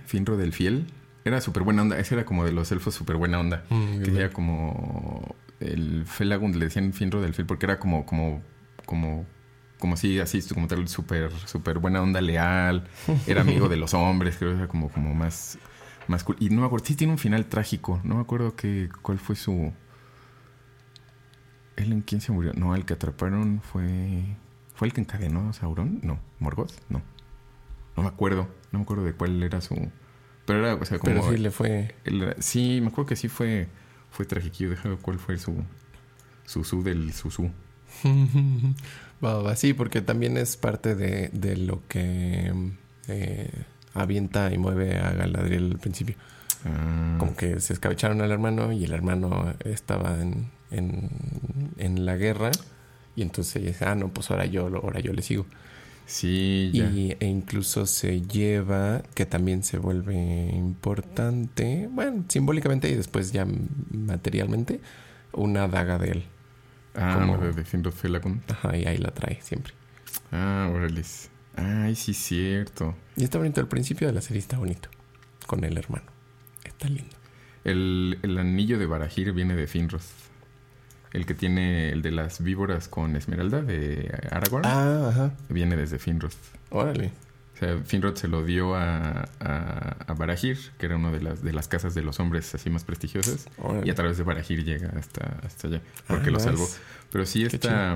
Finrod el Fiel. Era súper buena onda. Ese era como de los elfos súper buena onda. Mm, que era como el Felagund le decían Finrod del Fiel porque era como, como, como, como si así, como tal, súper, súper buena onda, leal. Era amigo de los hombres, creo que era como, como más, Y no me acuerdo, sí tiene un final trágico. No me acuerdo que, cuál fue su. ¿Él en quién se murió? No, el que atraparon fue. ¿Fue el que encadenó a Sauron? No. ¿Morgoth? No. No me acuerdo. No me acuerdo de cuál era su. Pero era, o sea, como... Pero sí le fue... el- sí, me acuerdo que sí fue, fue tragiquillo. Déjame cuál fue su... Susú del Susú. [LAUGHS] Va, va, sí, porque también es parte de, de lo que eh, avienta y mueve a Galadriel al principio. Ah, Como que se escabecharon al hermano y el hermano estaba en, en, en la guerra. Y entonces dice, ah, no, pues ahora yo, ahora yo le sigo. Sí, ya. Y, e incluso se lleva, que también se vuelve importante, bueno, simbólicamente y después ya materialmente, una daga de él. Ah, como- no, de. Ajá, y ahí la trae siempre. Ah, órale. Ay, sí, cierto. Y está bonito, el principio de la serie está bonito, con el hermano. Está lindo. El, el anillo de Barahir viene de Finrod. El que tiene el de las víboras con esmeralda de Aragorn Ah, ajá. viene desde Finrod. Órale. O sea, Finrod se lo dio a, a, a Barahir, que era una de las, de las casas de los hombres así más prestigiosas. órale. Y a través de Barahir llega hasta, hasta allá, porque Ah, lo nice. salvó. Pero sí está...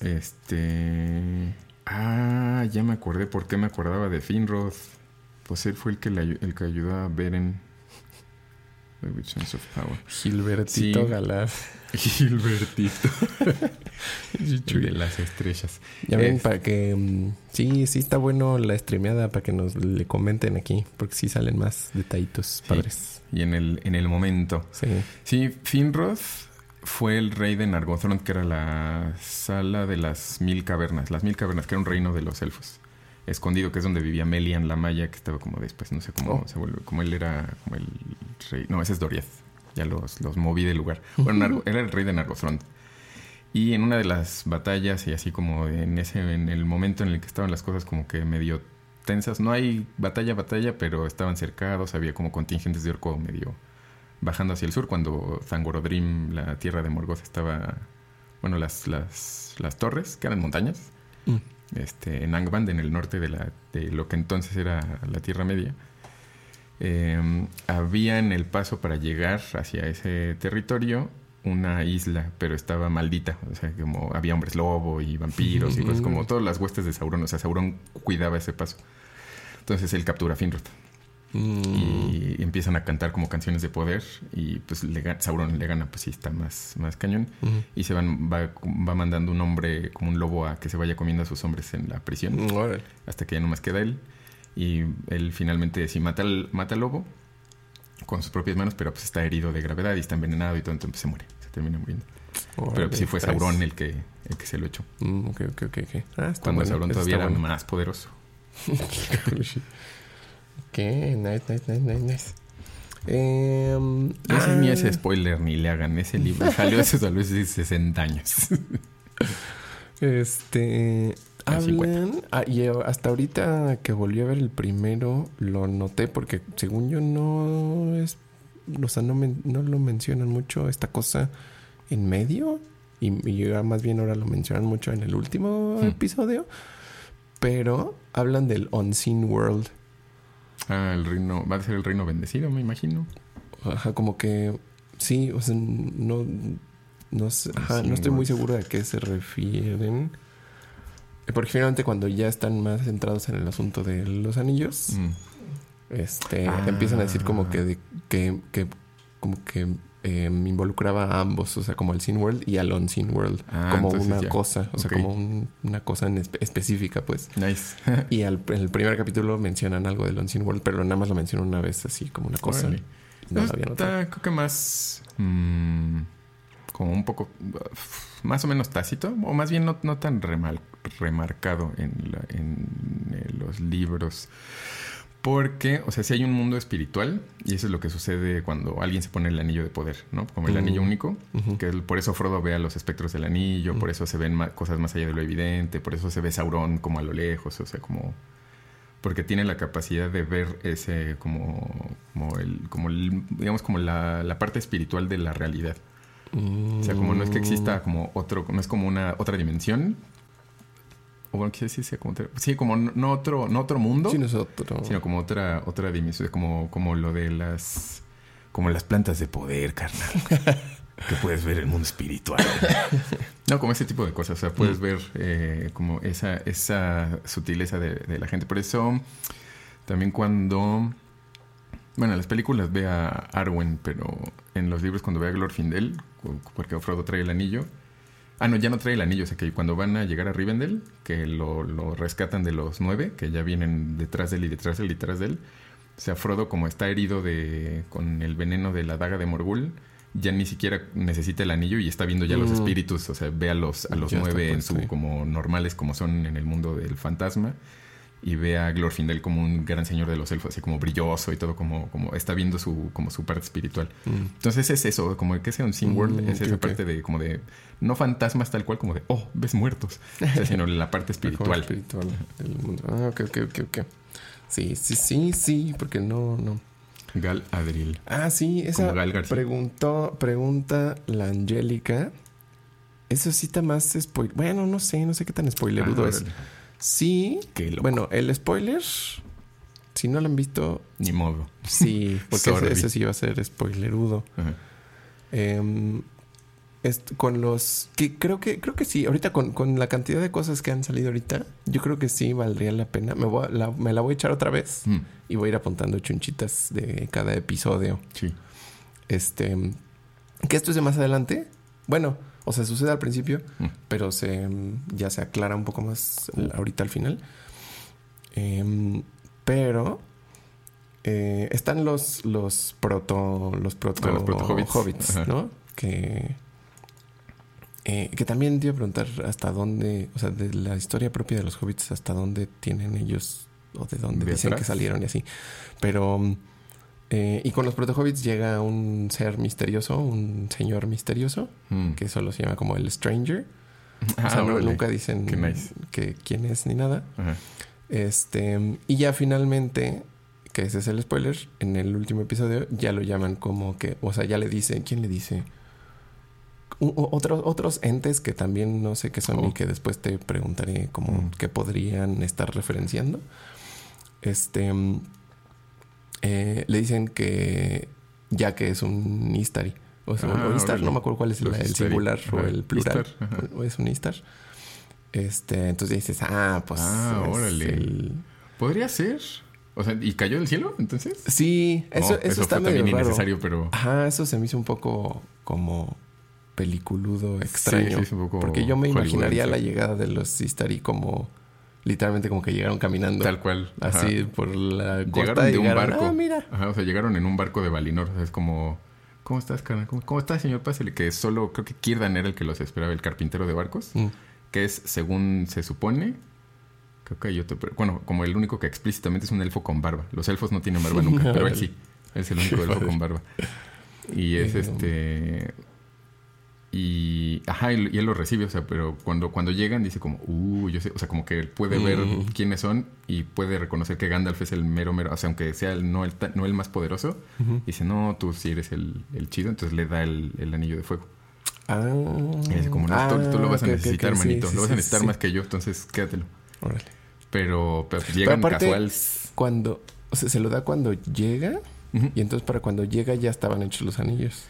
Este... Ah, ya me acordé por qué me acordaba de Finrod. Pues él fue el que, le el que ayudó a Beren. The Witch Sense of Power. Gilbertito Sí. [LAUGHS] Gilbertito. [LAUGHS] de las estrellas. Ya ven, Es- para que... mm, sí, sí está bueno la streameada para que nos le comenten aquí, porque sí salen más detallitos padres. Y en el, en el momento. Sí. Sí, Finrod fue el rey de Nargothrond, que era la sala de las mil cavernas. Las mil cavernas, que era un reino de los elfos. Escondido, que es donde vivía Melian la Maya, que estaba como después, no sé cómo Oh. se vuelve. Como él era como el rey. No, ese es Doriath. Ya los, los moví del lugar. [LAUGHS] Bueno, Nargo- era el rey de Nargothrond. Y en una de las batallas, y así como en ese, en el momento en el que estaban las cosas como que medio tensas, no hay batalla, batalla, pero estaban cercados, había como contingentes de orco medio bajando hacia el sur, cuando Zangorodrim, la tierra de Morgoth, estaba, bueno, las, las, las torres, que eran montañas, Mm. este, en Angband, en el norte de, la, de lo que entonces era la Tierra Media. Eh, había en el paso para llegar hacia ese territorio una isla, pero estaba maldita. O sea, como había hombres lobo y vampiros y cosas como todas las huestes de Sauron. O sea, Sauron cuidaba ese paso. Entonces él captura a Finrod Mm. y empiezan a cantar como canciones de poder y pues le Sauron le gana, pues sí está más, más cañón. Y se van, va, va mandando un hombre como un lobo a que se vaya comiendo a sus hombres en la prisión Mm, hasta que ya nomás queda él. Y él finalmente sí mata al, mata al lobo con sus propias manos, pero pues está herido de gravedad y está envenenado y todo, entonces se muere, se termina muriendo. Pero pues, sí fue traes. Sauron el que, el que se lo echó. Mm, ok, ok, ok. ok. Ah, Cuando bueno, Sauron todavía era bueno. más poderoso. [LAUGHS] Ok, nice, nice, nice, nice, nice. Ese ah, ni ese spoiler ni le hagan ese libro. Salió hace tal vez 60 años. Este. Hablan. Ah, y hasta ahorita que volví a ver el primero, lo noté porque según yo no es. O sea, no, men- no lo mencionan mucho esta cosa en medio. Y, y más bien ahora lo mencionan mucho en el último Hmm. episodio. Pero hablan del Unseen World. Ah, el reino, va a ser el reino bendecido, me imagino. Ajá, como que. Sí, o sea, no. No, sé- ajá, no estoy muy seguro de a qué se refieren. Eh, Porque finalmente cuando ya están más centrados en el asunto de los anillos, Mm. este, Ah. empiezan a decir como que, que como que eh, involucraba a ambos, o sea, como al Sin World y al Unseen World, Ah, como una ya. cosa, o sea, como un- una cosa en espe- específica, pues. Nice. [LAUGHS] Y al, en el primer capítulo mencionan algo del Unseen World, pero nada más lo mencionan una vez, así como una cosa. Órale. No lo Está, había notado. creo que más. mm, como un poco. Más o menos tácito. O más bien no, no tan remal- remarcado en, la- en, los libros. Porque, o sea, si hay un mundo espiritual, y eso es lo que sucede cuando alguien se pone el anillo de poder, ¿no? Como el Mm. anillo único, Ujú. que el- por eso Frodo ve a los espectros del anillo, por eso se ven cosas más allá de lo evidente, por eso se ve Sauron como a lo lejos, o sea, como porque tiene la capacidad de ver ese como como el como el- digamos como la, la parte espiritual de la realidad. O sea, como no es que Mm. exista como otro, no es como una otra dimensión. O bueno, quise decir, como otra- sí, como no no otro, no otro mundo, Sí, nosotros. sino como otra, otra dimensión, como, como lo de las, como las plantas de poder, carnal. [LAUGHS] que puedes ver el mundo espiritual. [LAUGHS] no, como ese tipo de cosas. O sea, puedes ver eh, como esa, esa sutileza de, de la gente. Por eso, también cuando Bueno, en las películas ve a Arwen, pero en los libros cuando ve a Glorfindel, porque Frodo trae el anillo. Ah, no, ya no trae el anillo, o sea que cuando van a llegar a Rivendell, que lo, lo rescatan de los nueve, que ya vienen detrás de él y detrás de él y detrás de él. O sea, Frodo como está herido de con el veneno de la daga de Morgul, ya ni siquiera necesita el anillo y está viendo ya los Mm. espíritus, o sea, ve a los, a los Ya nueve en su como normales como son en el mundo del fantasma y ve a Glorfindel como un gran señor de los elfos, así como brilloso y todo como, como está viendo su, como su parte espiritual. Mm. Entonces es eso, como que sea un Sin World, Mm, es esa parte de como de, no fantasmas tal cual, como de, oh, ves muertos, [LAUGHS] O sea, sino la parte espiritual. espiritual del mundo. Ah, ok, ok, ok, ok. Sí, sí, sí, sí, porque no, no. Gal Adril. Ah, sí, esa preguntó, pregunta la Angélica. Eso sí está más spoiler. Bueno, no sé, no sé qué tan spoilerudo Ah, es. Sí. Bueno, el spoiler, si no lo han visto, Ni modo. sí, [LAUGHS] porque ese, sí va a ser spoilerudo. Em, con los que creo que creo que sí ahorita con, con la cantidad de cosas que han salido ahorita yo creo que sí valdría la pena me, voy a- la, me la voy a echar otra vez Mm, y voy a ir apuntando chunchitas de cada episodio sí. este que esto es de más adelante bueno o sea sucede al principio Mm. pero se ya se aclara un poco más al- ahorita al final Em, pero eh, están los los proto los proto, los proto-hobbits. hobbits. ¿no? Que eh, que también te iba a preguntar hasta dónde, o sea, de la historia propia de los hobbits, hasta dónde tienen ellos o de dónde ¿De dicen que salieron y así. Pero mm, eh, y con los proto hobbits llega un ser misterioso, un señor misterioso Mm. que solo se llama como el Stranger. Ah, [LAUGHS] o sea, no- órale. nunca dicen nice. que quién es ni nada. Este, y ya finalmente, que ese es el spoiler, en el último episodio ya lo llaman como que, o sea, ya le dice, ¿quién le dice? U- otros, otros entes que también no sé qué son Oh. y que después te preguntaré como Mm. qué podrían estar referenciando. Este, eh, le dicen que ya que es un Istari. O sea, Ah, o Istar, órale. no me acuerdo cuál es el, singular o el plural. Istar, o es un Istar. Este, entonces dices, ah, pues. Ah, es órale. el- Podría ser. O sea, ¿y cayó del cielo entonces? Sí, eso, Oh, eso, está fue medio también raro. innecesario, pero. Ajá, eso se me hizo un poco como peliculudo extraño. sí, es un poco porque yo me imaginaría la llegada de los Istari como literalmente como que llegaron caminando. Tal cual. ajá. Así por la costa Llegaron de un llegaron, barco. Ah, mira. Ajá, o sea, llegaron en un barco de Valinor. O sea, es como. ¿Cómo estás, carnal? ¿Cómo, cómo estás, señor? Pásale. Que solo creo que Kirdan era el que los esperaba, el carpintero de barcos. Mm. Que es, según se supone. Creo que hay otro. Pero, bueno, como el único que explícitamente es un elfo con barba. Los elfos no tienen barba [LAUGHS] nunca, pero él sí. Es el único elfo con barba. Y es este. Y. Ajá, y, y él lo recibe, o sea, pero cuando, cuando llegan dice como, uh, yo sé, o sea, como que él puede ver Mm. quiénes son y puede reconocer que Gandalf es el mero, mero, o sea, aunque sea el, no, el, no el más poderoso, dice, no, tú sí eres el, el chido, entonces le da el, el anillo de fuego. Ah. Y dice como, no, tú, tú lo vas a necesitar, sí, manito, sí, lo vas a necesitar sí. más que yo, entonces quédatelo. Órale. Pero, pero pues llegan aparte- casuales. Cuando, o sea, se lo da cuando llega y entonces para cuando llega ya estaban hechos los anillos.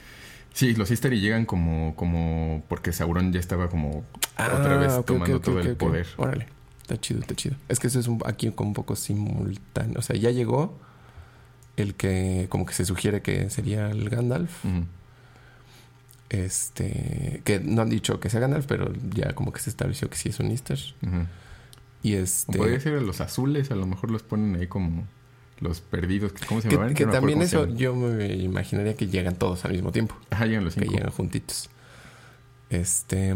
Sí, los Istari llegan como, como, porque Sauron ya estaba como otra Ah, vez ok, ok, tomando todo el poder. Órale. Está chido, está chido. Es que eso es un- aquí como un poco simultáneo. O sea, ya llegó el que como que se sugiere que sería el Gandalf. Este, que no han dicho que sea Gandalf, pero ya como que se estableció que sí es un Easter. Y O este... podría ser los azules, a lo mejor los ponen ahí como los perdidos. ¿Cómo se Que, llamaban? que No también eso yo me imaginaría que llegan todos al mismo tiempo. Ajá, llegan los que cinco. llegan juntitos. Este,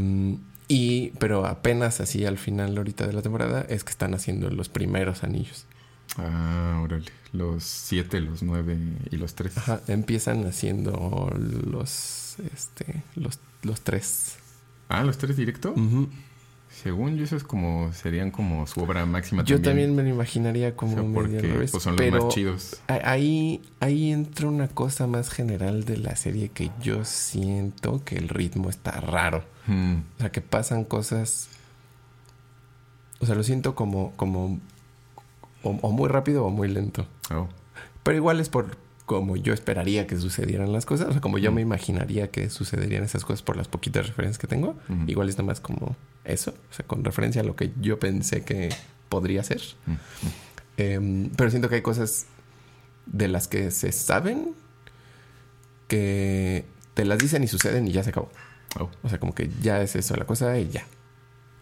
y, pero apenas así al final ahorita de la temporada es que están haciendo los primeros anillos. Ah, órale. Los siete, los nueve y los tres. Ajá, empiezan haciendo los, este, los, los tres. Ah, los tres directo. Según yo, eso es como, serían como su obra máxima Yo también me lo imaginaría como O sea, medio porque revés. pues, son los pero más chidos. ahí, ahí entra una cosa más general de la serie que yo siento que el ritmo está raro. Hmm. O sea, que pasan cosas. O sea, lo siento como, como o, o muy rápido o muy lento. Oh. Pero igual es por como yo esperaría que sucedieran las cosas. O sea, como yo Mm. me imaginaría que sucederían esas cosas por las poquitas referencias que tengo. Ujú. Igual es nada más como eso. O sea, con referencia a lo que yo pensé que podría ser. Mm. Em, pero siento que hay cosas de las que se saben que te las dicen y suceden y ya se acabó. Oh. O sea, como que ya es eso la cosa y ya.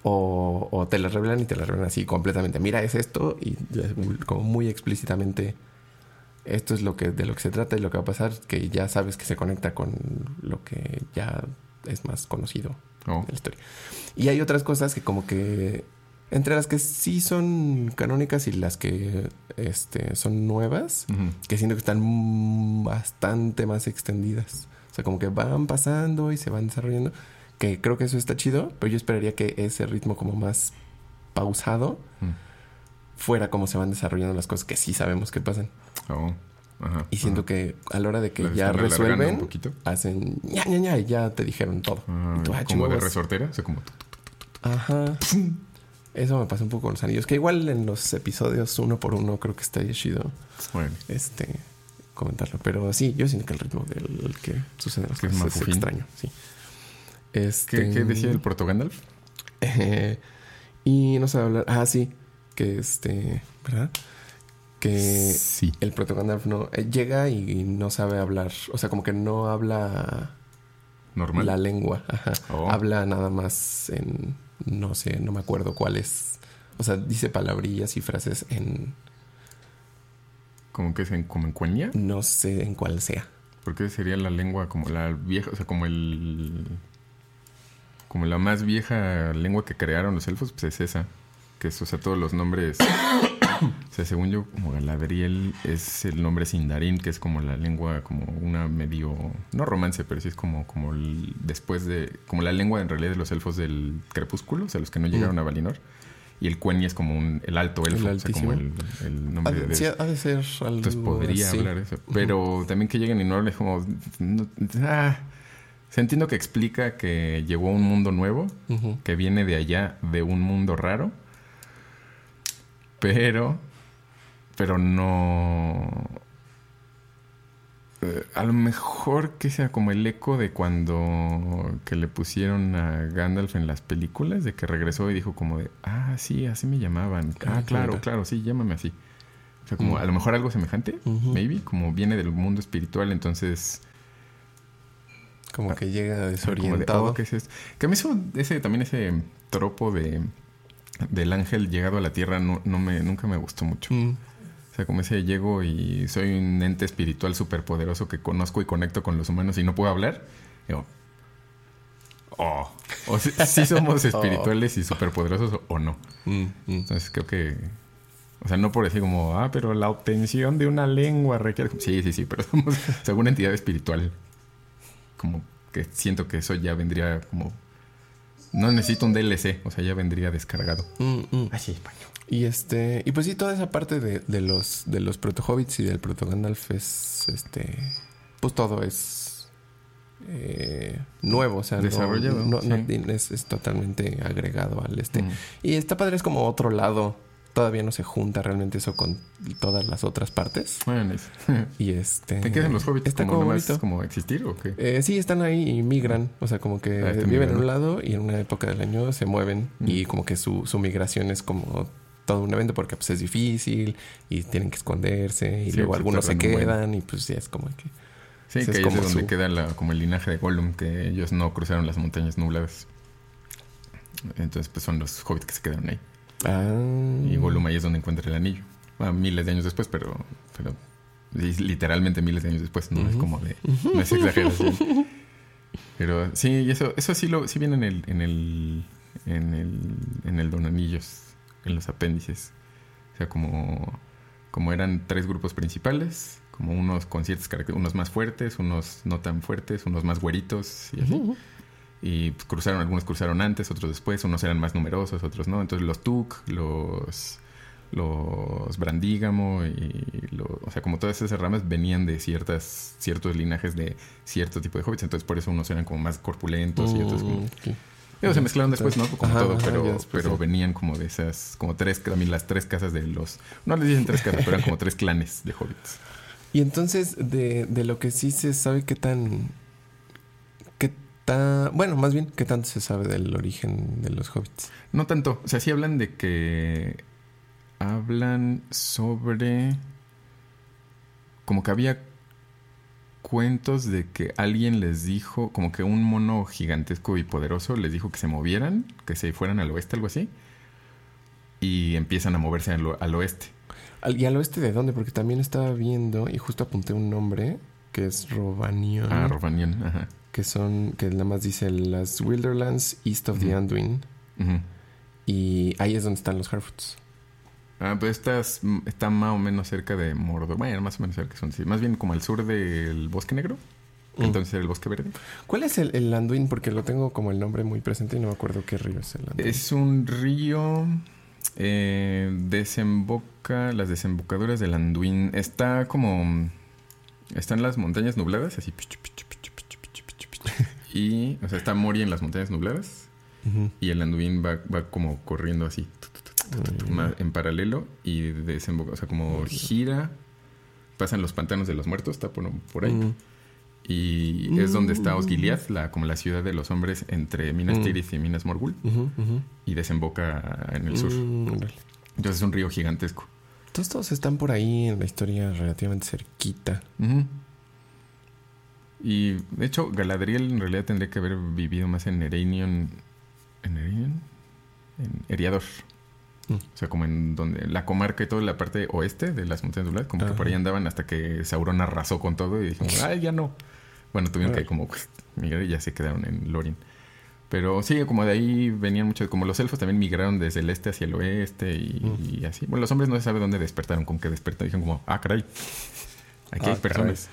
O, o te las revelan y te las revelan así completamente. Mira, es esto y como muy explícitamente esto es lo que de lo que se trata y lo que va a pasar, que ya sabes que se conecta con lo que ya es más conocido Oh. de la historia. Y hay otras cosas que como que entre las que sí son canónicas y las que este, son nuevas, que siento que están bastante más extendidas. O sea, como que van pasando y se van desarrollando. Que creo que eso está chido, pero yo esperaría que ese ritmo como más pausado Mm. fuera como se van desarrollando las cosas que sí sabemos que pasan. Oh. Ajá. Y siento Ajá. que a la hora de que ya resuelven, un poquito. hacen ña, ña, ña, y ya te dijeron todo. Ah, Y tú, ah, como de resortera. O sea, como... Ajá. Eso me pasa un poco con los anillos. Que igual en los episodios uno por uno creo que estaría chido. Bueno. este comentarlo. Pero sí, yo siento que el ritmo del que sucede las es cosas es Mafufín. extraño. Sí. Este, ¿Qué, qué decía el Proto Gandalf? [LAUGHS] Eh, y no sabe hablar. Ah, sí. Que este. ¿Verdad? Que Sí. el proto Gandalf no. eh, llega y no sabe hablar. O sea, como que no habla Normal. la lengua. Ajá. Oh. Habla nada más en. No sé, no me acuerdo cuál es. O sea, dice palabrillas y frases en. Como que es en, como en cueña. No sé en cuál sea. Porque sería la lengua como la vieja, o sea, como el... Como la más vieja lengua que crearon los elfos, pues es esa. Que es, o sea, todos los nombres... [COUGHS] o sea, según yo, como Galadriel es el nombre Sindarin, que es como la lengua, como una medio... No romance, pero sí es como, como el- después de... Como la lengua en realidad de los elfos del crepúsculo, o sea, los que no llegaron Mm. a Valinor. Y el Cueni es como un, el alto elfo, El o sea, como el, el Ha nombre de, de... sí, ha de ser algo. Entonces podría así. hablar eso. Pero también que lleguen y no como... no- ah. Entiendo que explica que llegó a un mundo nuevo, que viene de allá, de un mundo raro. Pero... Pero no... Eh, a lo mejor que sea como el eco de cuando que le pusieron a Gandalf en las películas, de que regresó y dijo como de, ah, sí, así me llamaban. Ah, Ah, claro, claro. sí, llámame así. O sea, como Mm. a lo mejor algo semejante, maybe, como viene del mundo espiritual, entonces... Como que llega como de, desorientado. oh, ¿qué es esto? Que a mí eso, ese, también ese tropo de del ángel llegado a la tierra no, no me, nunca me gustó mucho. Mm. O sea, como ese llego y soy un ente espiritual súper poderoso que conozco y conecto con los humanos y no puedo hablar. Digo, oh. O si, si [LAUGHS] somos espirituales y súper poderosos o no. Mm, mm. Entonces creo que... O sea, no por decir como, ah, pero la obtención de una lengua requiere... Sí, sí, sí, pero [LAUGHS] somos o sea, una entidad espiritual. Como que siento que eso ya vendría como... No necesito un DLC, o sea, ya vendría descargado. Mm, mm. Así, español. Y este, y pues sí, toda esa parte de, de los de los proto hobbits y del proto Gandalf es este, pues todo es eh, nuevo, o sea, no- Desarrollado, no, no sí. es, es totalmente agregado al este. Mm. Y está padre, es como otro lado. Todavía no se junta realmente eso con todas las otras partes. Bueno. [LAUGHS] Y este. ¿Te quedan los hobbits Está como como nomás como existir o qué? Eh, sí, están ahí y migran. O sea, como que Ah, viven en un lado y en una época del año se mueven. Mm. Y como que su, su migración es como todo un evento porque pues es difícil y tienen que esconderse. Y Sí, luego algunos se quedan y pues ya es como que... Sí, que es ahí es donde su- queda la, como el linaje de Gollum, que ellos no cruzaron las montañas nubladas. Entonces, pues son los hobbits que se quedaron ahí. Ah, Y Gollum ahí es donde encuentra el anillo. Ah, miles de años después, pero, pero literalmente miles de años después, no es como de, no es exageración. [LAUGHS] Pero sí, y eso, eso sí lo, sí viene en el, en el, en el, en el Don Anillos, en los apéndices. O sea, como, como eran tres grupos principales, como unos con ciertas características, unos más fuertes, unos no tan fuertes, unos más güeritos y así. Y pues, cruzaron, algunos cruzaron antes, otros después, unos eran más numerosos, otros no. Entonces los Tuk, los, los Brandígamo y o sea, como todas esas ramas venían de ciertas, ciertos linajes de cierto tipo de hobbits. Entonces por eso unos eran como más corpulentos y otros como... Mm, se mezclaron después, ¿no? Como Ajá, todo, ajá, pero, después, pero sí. venían como de esas, como tres, también las tres casas de los... No les dicen tres casas, pero eran como tres clanes de hobbits. Y entonces, de, de lo que sí se sabe, ¿qué tan... ¿Qué tan... Bueno, más bien, ¿qué tanto se sabe del origen de los hobbits? No tanto. O sea, sí hablan de que. Hablan sobre. como que había cuentos de que alguien les dijo, como que un mono gigantesco y poderoso les dijo que se movieran, que se fueran al oeste, algo así. Y empiezan a moverse al, al oeste. ¿Y al oeste de dónde? Porque también estaba viendo y justo apunté un nombre que es Rovanion. Ah, Rovanion, ajá. Que son, que nada más dice las Wilderlands east of the. Anduin. Y ahí es donde están los Harfoots. Ah, pues estás, está más o menos cerca de Mordor. Bueno, más o menos cerca son. sí, Más bien como al sur del Bosque Negro. Mm. Entonces el Bosque Verde. ¿Cuál es el, el Anduin? Porque lo tengo como el nombre muy presente y no me acuerdo qué río es el Anduin. Es un río. eh, desemboca. Las desembocaduras del Anduin. Está como. Están las montañas nubladas, así. pichu, pichu, pichu, pichu, pichu, pichu, pichu. Y. O sea, está Mori en las montañas nubladas. Y el Anduin va, va como corriendo así. en paralelo. Y desemboca. O sea, como gira. Pasan los pantanos de los muertos. Está por, por ahí. Y es donde está. Osgiliath, la, como la ciudad de los hombres entre Minas Mm. Tirith y Minas Morgul. Y desemboca en el sur. Mm. Entonces es un río gigantesco. Todos estos están por ahí en la historia relativamente cerquita. Y de hecho, Galadriel en realidad tendría que haber vivido más en Ereinion. ¿En Ereinion? En Eriador. Mm. O sea, como en donde la comarca y toda la parte oeste de las montañas nubladas, como que por ahí andaban hasta que Sauron arrasó con todo y dijimos, ay, ya no. Bueno, tuvieron que como pues, migrar y ya se quedaron en Lorien. Pero sí, como de ahí venían muchos, como los elfos también migraron desde el este hacia el oeste y, Mm. y así. Bueno, los hombres no se sabe dónde despertaron, como que despertaron, dijeron como, ah, caray, aquí hay Ah, personas.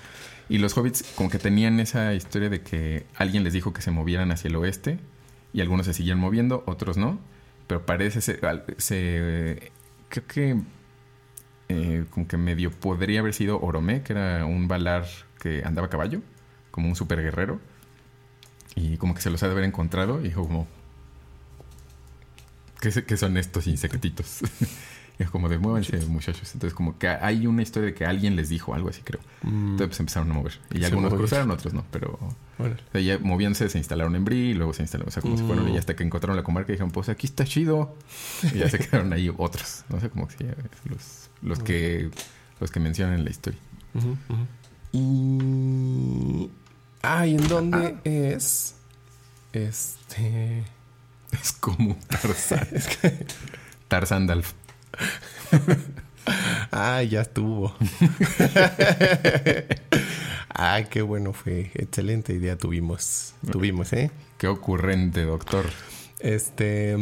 Y los hobbits como que tenían esa historia de que alguien les dijo que se movieran hacia el oeste y algunos se seguían moviendo, otros no. Pero parece ser, se, creo que eh, como que medio podría haber sido Oromé, que era un Valar que andaba a caballo, como un super guerrero. Y como que se los ha de haber encontrado y dijo como, ¿qué, qué son estos insectitos? [LAUGHS] es como de muévanse muchachos. Entonces como que hay una historia de que alguien les dijo algo así creo. Mm, Entonces pues, empezaron a mover. Y algunos cruzaron, otros no. Pero órale. o sea, ya moviéndose, se instalaron en Bri y luego se instalaron. O sea, como se fueron Mm. y hasta que encontraron la comarca dijeron, pues aquí está chido. Y ya se [LAUGHS] quedaron ahí otros. No sé cómo que se llama, Los, los que los que mencionan en la historia. Y. Ah, ¿y en dónde es? Este. Es como [LAUGHS] Tarzán. Tarzán Dalf. Ah, ya estuvo. Ay, qué bueno fue. Excelente idea tuvimos. Tuvimos, ¿eh? Qué ocurrente, doctor. Este.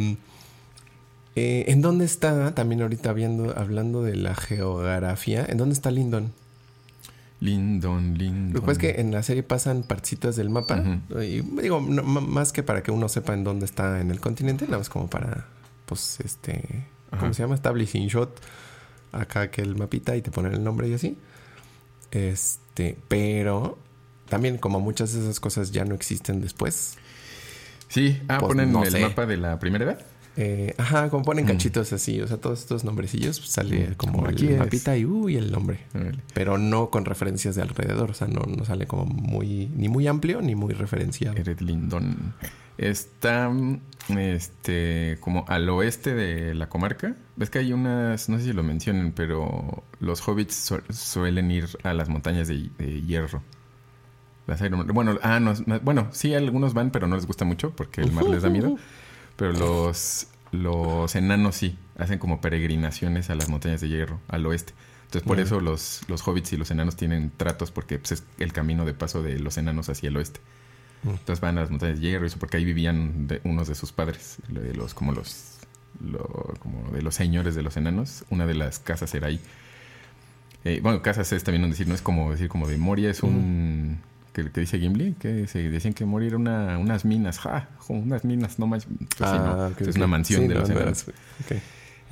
eh, ¿En dónde está? También ahorita viendo, hablando de la geografía. ¿En dónde está Lindon? Lindon, Lindon. Lo que pasa es que en la serie pasan partecitas del mapa. Y digo, no, más que para que uno sepa en dónde está en el continente, nada más como para, pues, este, ¿cómo se llama? Establishing shot. Acá que el mapita y te ponen el nombre y así. Este, pero también como muchas de esas cosas ya no existen después. Sí, ah, Pues, ponen no el sé. mapa de la primera edad. eh, ajá, como ponen Mm. cachitos así, o sea, todos estos nombrecillos pues, sale Mm, como el aquí es. mapita y uy, el nombre. Pero no con referencias de alrededor, o sea, no, no sale como muy, ni muy amplio ni muy referenciado. Ered Lindon. Está este como al oeste de la comarca. Ves que hay unas, no sé si lo mencionan, pero los hobbits su- suelen ir a las montañas de, de hierro. Las Iron- bueno, ah, no, no, bueno, sí, algunos van, pero no les gusta mucho porque el mar les da miedo. [LAUGHS] Pero los, los enanos sí, hacen como peregrinaciones a las montañas de hierro, al oeste. Entonces, por eso los, los hobbits y los enanos tienen tratos porque pues, es el camino de paso de los enanos hacia el oeste. Mm. Entonces van a las montañas de hierro, eso porque ahí vivían de- unos de sus padres, de los, como los, lo- como de los señores de los enanos. Una de las casas era ahí. Eh, bueno, casas es también un decir, no es como decir como de Moria, es un que, que dice Gimli, que se decían que Moria era una, unas minas, ja, unas minas, no más, pues sí, no. Ah, es una mansión Sí, de no, los no, enanos.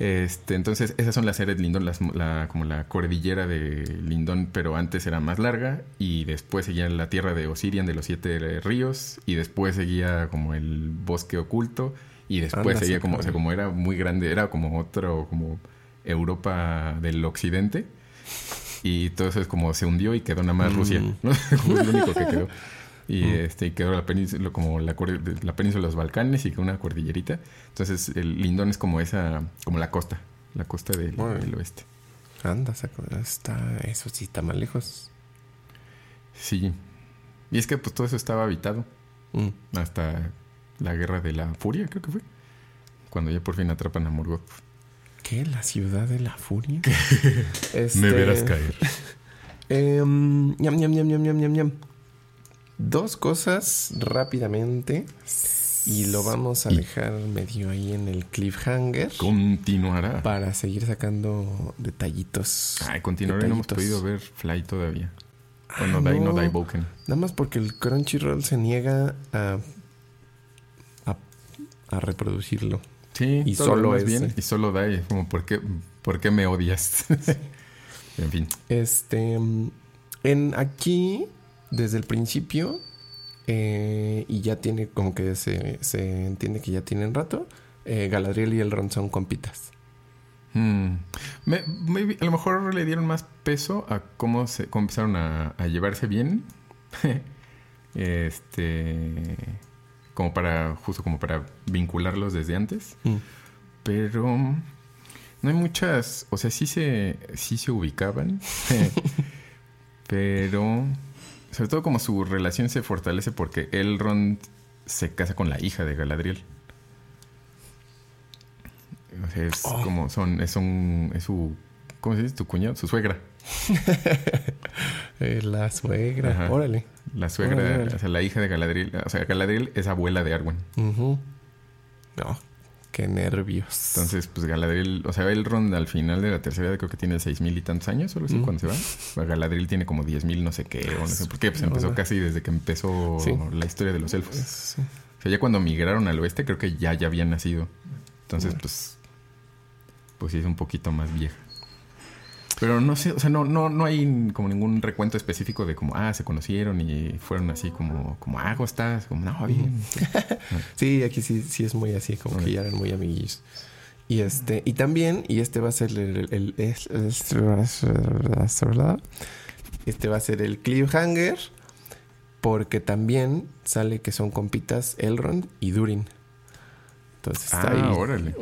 Este, entonces, esas son las Ered Lindon, las, la, como la cordillera de Lindon, pero antes era más larga y después seguía la tierra de Osirian de los siete ríos y después seguía como el bosque oculto y después Anda, seguía sí, como, o sea, cabrón. como era muy grande, era como otro, como Europa del occidente y todo eso es como se hundió y quedó nada más Mm. Rusia, ¿no? [LAUGHS] Como es lo único que quedó. [LAUGHS] Y Mm. este y quedó la península, como la, la península de los Balcanes y una cordillerita. Entonces el Lindón es como esa, como la costa, la costa del, oeste. Anda, está, eso sí está más lejos. Sí. Y es que pues todo eso estaba habitado. Mm. Hasta la guerra de la furia, creo que fue. Cuando ya por fin atrapan a Morgoth. ¿Qué? ¿La ciudad de la furia? [LAUGHS] Me Este, verás caer. [LAUGHS] ñam, ñam, ñam, ñam, ñam. Dos cosas rápidamente. Y lo vamos a dejar medio ahí en el cliffhanger. Continuará. Para seguir sacando detallitos. Ay, continuará. No hemos podido ver Fly todavía. Ah, Bueno, Die no no. Die Boken. Nada más porque el Crunchyroll se niega a, a, a reproducirlo. Sí, Y solo ese. bien. Y solo Die. es Como, ¿por qué, ¿por qué me odias? [LAUGHS] en fin. Este. mm, En aquí, desde el principio, eh, y ya tiene como que se, se entiende que ya tienen rato, eh, Galadriel y Elrond son compitas. Hmm. Me- maybe- a lo mejor le dieron más peso a cómo se cómo empezaron a, a llevarse bien. [LAUGHS] este. Como para. Justo como para vincularlos desde antes. Mm. Pero. No hay muchas. O sea, sí se. sí se ubicaban. [LAUGHS] pero. Sobre todo como su relación se fortalece porque Elrond se casa con la hija de Galadriel. O sea, es Oh. como son, es un, es su, ¿cómo se dice? Tu cuñado, su suegra. [LAUGHS] Eh, la suegra, Ajá. órale. La suegra, Órale, órale. o sea, la hija de Galadriel. O sea, Galadriel es abuela de Arwen. Ujú. No, qué nervios. Entonces, pues Galadriel, o sea, Elrond al final de la tercera edad creo que tiene seis mil y tantos años, solo así Mm. cuando se va. Galadriel tiene como diez mil no sé qué, o no sé por qué, pues empezó casi desde que empezó Sí. la historia de los elfos. Sí. O sea, ya cuando migraron al oeste creo que ya, ya habían nacido. Entonces, pues, pues sí es un poquito más vieja. Pero no sé, o sea, no, no, no hay como ningún recuento específico de como, ah, se conocieron y fueron así como, como, ah, ¿cómo estás? Como, no, bien. [LAUGHS] Sí, aquí sí, sí es muy así, como que ya eran muy amiguillos. Y este, y también, y este va a ser el. Este va a ser el cliffhanger, porque también sale que son compitas Elrond y Durin. Entonces está Ah, ahí. órale.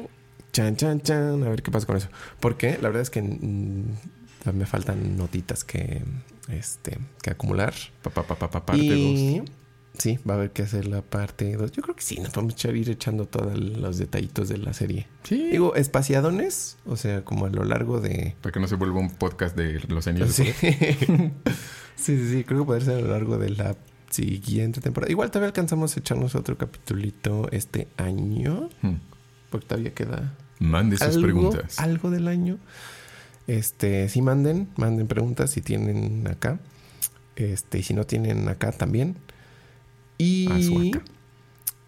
Chan, chan, chan. A ver qué pasa con eso. Porque la verdad es que mm, me faltan notitas que, este, que acumular. Pa, pa, pa, pa, pa, parte y dos. sí, va a haber que hacer la parte 2. Yo creo que sí, nos vamos a echar, ir echando todos los detallitos de la serie. Sí. Digo, espaciadones, o sea, como a lo largo de... Para que no se vuelva un podcast de los anillos. Sí. [LAUGHS] sí, sí, sí, creo que puede ser a lo largo de la siguiente temporada. Igual todavía alcanzamos a echarnos otro capitulito este año. Hmm. Porque todavía queda Mande sus algo, preguntas. algo del año. Este, si manden, manden preguntas si tienen acá. Este, y si no tienen acá también. Y Ah,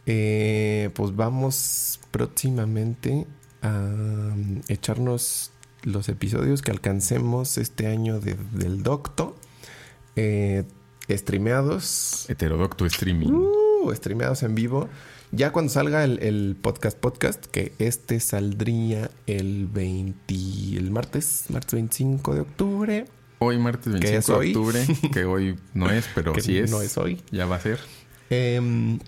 eh, pues vamos próximamente a um, echarnos los episodios que alcancemos este año de- del Docto. Eh, streameados. Heterodocto streaming. Uh, streameados en vivo. Ya cuando salga el, el podcast podcast, que este saldría el 20, el martes, martes 25 de octubre. Hoy, martes ¿Qué 25 es de hoy? octubre, que hoy no es, pero [LAUGHS] sí es. No es hoy. Ya va a ser. Em,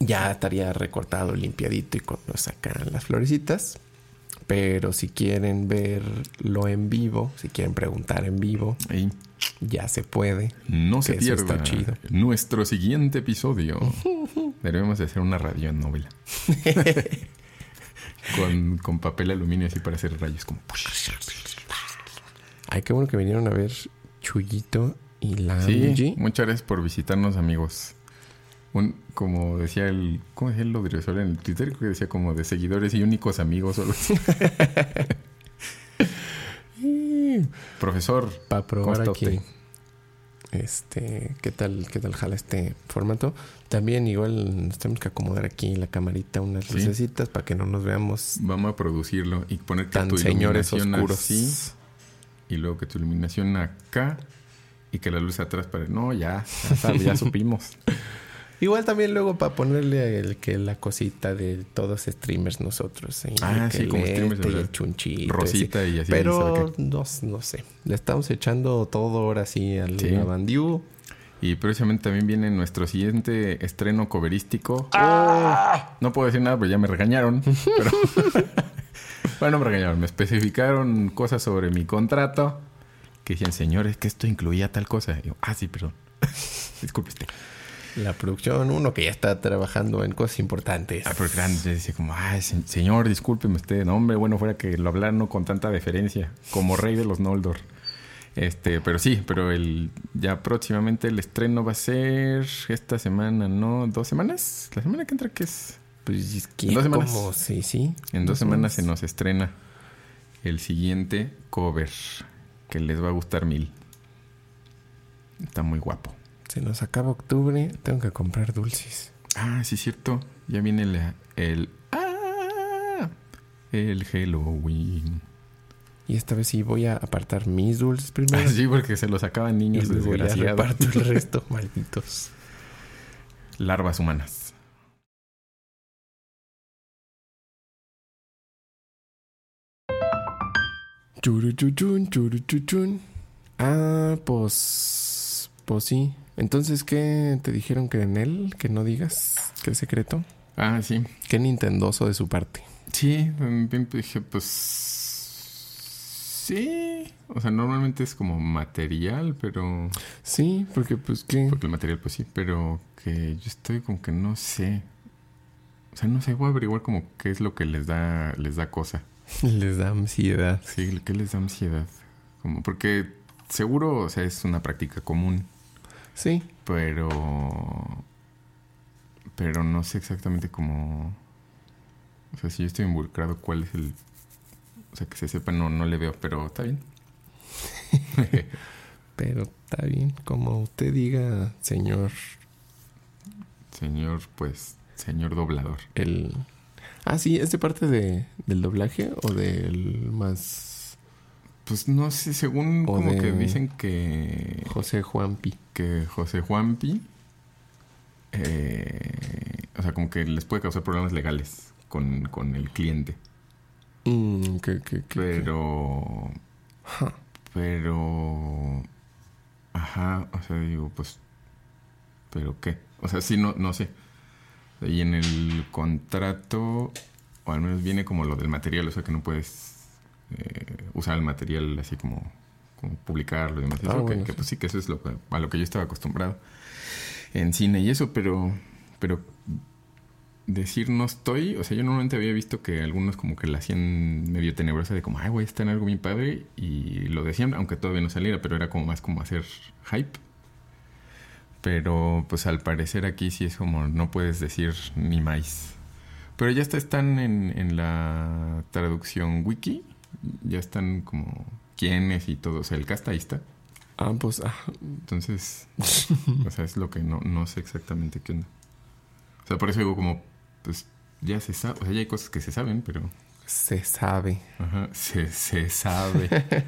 ya estaría recortado, limpiadito y cuando sacan las florecitas. Pero si quieren verlo en vivo, si quieren preguntar en vivo, ya se puede. no se Que eso está pierda chido. nuestro siguiente episodio. [LAUGHS] Debemos de hacer una radionovela. [LAUGHS] con, con papel aluminio así para hacer rayos como... Ay, qué bueno que vinieron a ver Chuyito y la Sí, muchas gracias por visitarnos, amigos. Un, como decía el... ¿Cómo decía el Lodriosol en el Twitter? Creo que decía como de seguidores y únicos amigos. o algo así. [LAUGHS] Profesor, Para probar ¿Cómo está aquí. usted? Este, ¿qué tal, qué tal jala este formato? También igual nos tenemos que acomodar aquí en la camarita unas Sí. lucecitas para que no nos veamos vamos a producirlo y poner que tan tu señores iluminación oscuros. así y luego que tu iluminación acá y que la luz atrás para... No, ya, ya [LAUGHS] supimos. Igual también luego para ponerle el que la cosita de todos streamers nosotros. Ah, sí, como streamers, y el chunchito. Rosita y así. Pero no, no sé. Le estamos echando todo ahora sí al Sí. Lavandiu. Y próximamente también viene nuestro siguiente estreno coverístico. ¡Ah! No puedo decir nada, pues ya me regañaron. [LAUGHS] Pero, [LAUGHS] bueno, me Me especificaron cosas sobre mi contrato que decían, señores, que esto incluía tal cosa. Y yo, ah, sí, perdón. [LAUGHS] Disculpe usted. La producción, uno que ya está trabajando en cosas importantes. Ah, pero grande, decía como, ay, señor, discúlpeme usted. No, hombre, bueno, fuera que lo hablaran con tanta deferencia, como rey de los Noldor. Este, pero sí, pero el ya próximamente el estreno va a ser esta semana, ¿no? ¿Dos semanas? ¿La semana que entra qué es? Pues ¿En dos semanas. Sí, sí. En dos, semanas se nos estrena el siguiente cover, que les va a gustar mil. Está muy guapo. Se nos acaba octubre, tengo que comprar dulces. Ah, sí, cierto. Ya viene el, el, ah, el Halloween. Y esta vez sí voy a apartar mis dulces primero. Ah, [LAUGHS] sí, porque se los acaban niños y desgraciados. Voy el [LAUGHS] resto, malditos. Larvas humanas. Churuchuchun, churuchuchun. Ah, pues. Pues sí. Entonces, ¿qué te dijeron que en él? Que no digas. ¿Qué secreto? Ah, sí. Qué nintendoso de su parte. Sí, dije, pues Sí, o sea, normalmente es como material, pero... Sí, porque pues qué... Porque el material pues sí, pero que yo estoy como que no sé. O sea, no sé, voy a averiguar como qué es lo que les da, les da cosa. [LAUGHS] Les da ansiedad. Sí, ¿qué les da ansiedad? Como, porque seguro, o sea, es una práctica común. Sí. Pero... Pero no sé exactamente cómo... O sea, si yo estoy involucrado, ¿cuál es el o sea, que se sepa, no, no le veo, pero está bien. [LAUGHS] pero está bien, como usted diga, señor. Señor, pues, señor doblador. El. Ah, sí, ¿es de parte de, del doblaje o del más. Pues no sé, según como que dicen que. José Juanpi. Que José Juanpi. Eh, o sea, como que les puede causar problemas legales con, con el cliente. Mm, pero. Pero. Ajá, o sea, digo, pues. ¿Pero qué? O sea, sí, no, no sé. Y en el contrato, o al menos viene como lo del material, o sea, que no puedes eh, usar el material así como, como publicarlo y demás. Ah, que, pues sí, que eso es lo a lo que yo estaba acostumbrado en cine y eso, pero, pero decir no estoy, o sea, yo normalmente había visto que algunos como que la hacían medio tenebrosa de como, ay, güey, está en algo bien padre y lo decían, aunque todavía no saliera, pero era como más como hacer hype. Pero pues al parecer aquí sí es como no puedes decir ni más. Pero ya está, están en, en la traducción wiki, ya están como quiénes y todo, o sea, el cast ahí está. Ah, pues, ah. Entonces, o sea, es lo que no, no sé exactamente qué onda. O sea, por eso digo como pues ya se sabe, o sea, ya hay cosas que se saben, pero... Se sabe. Ajá, se, se sabe. [LAUGHS]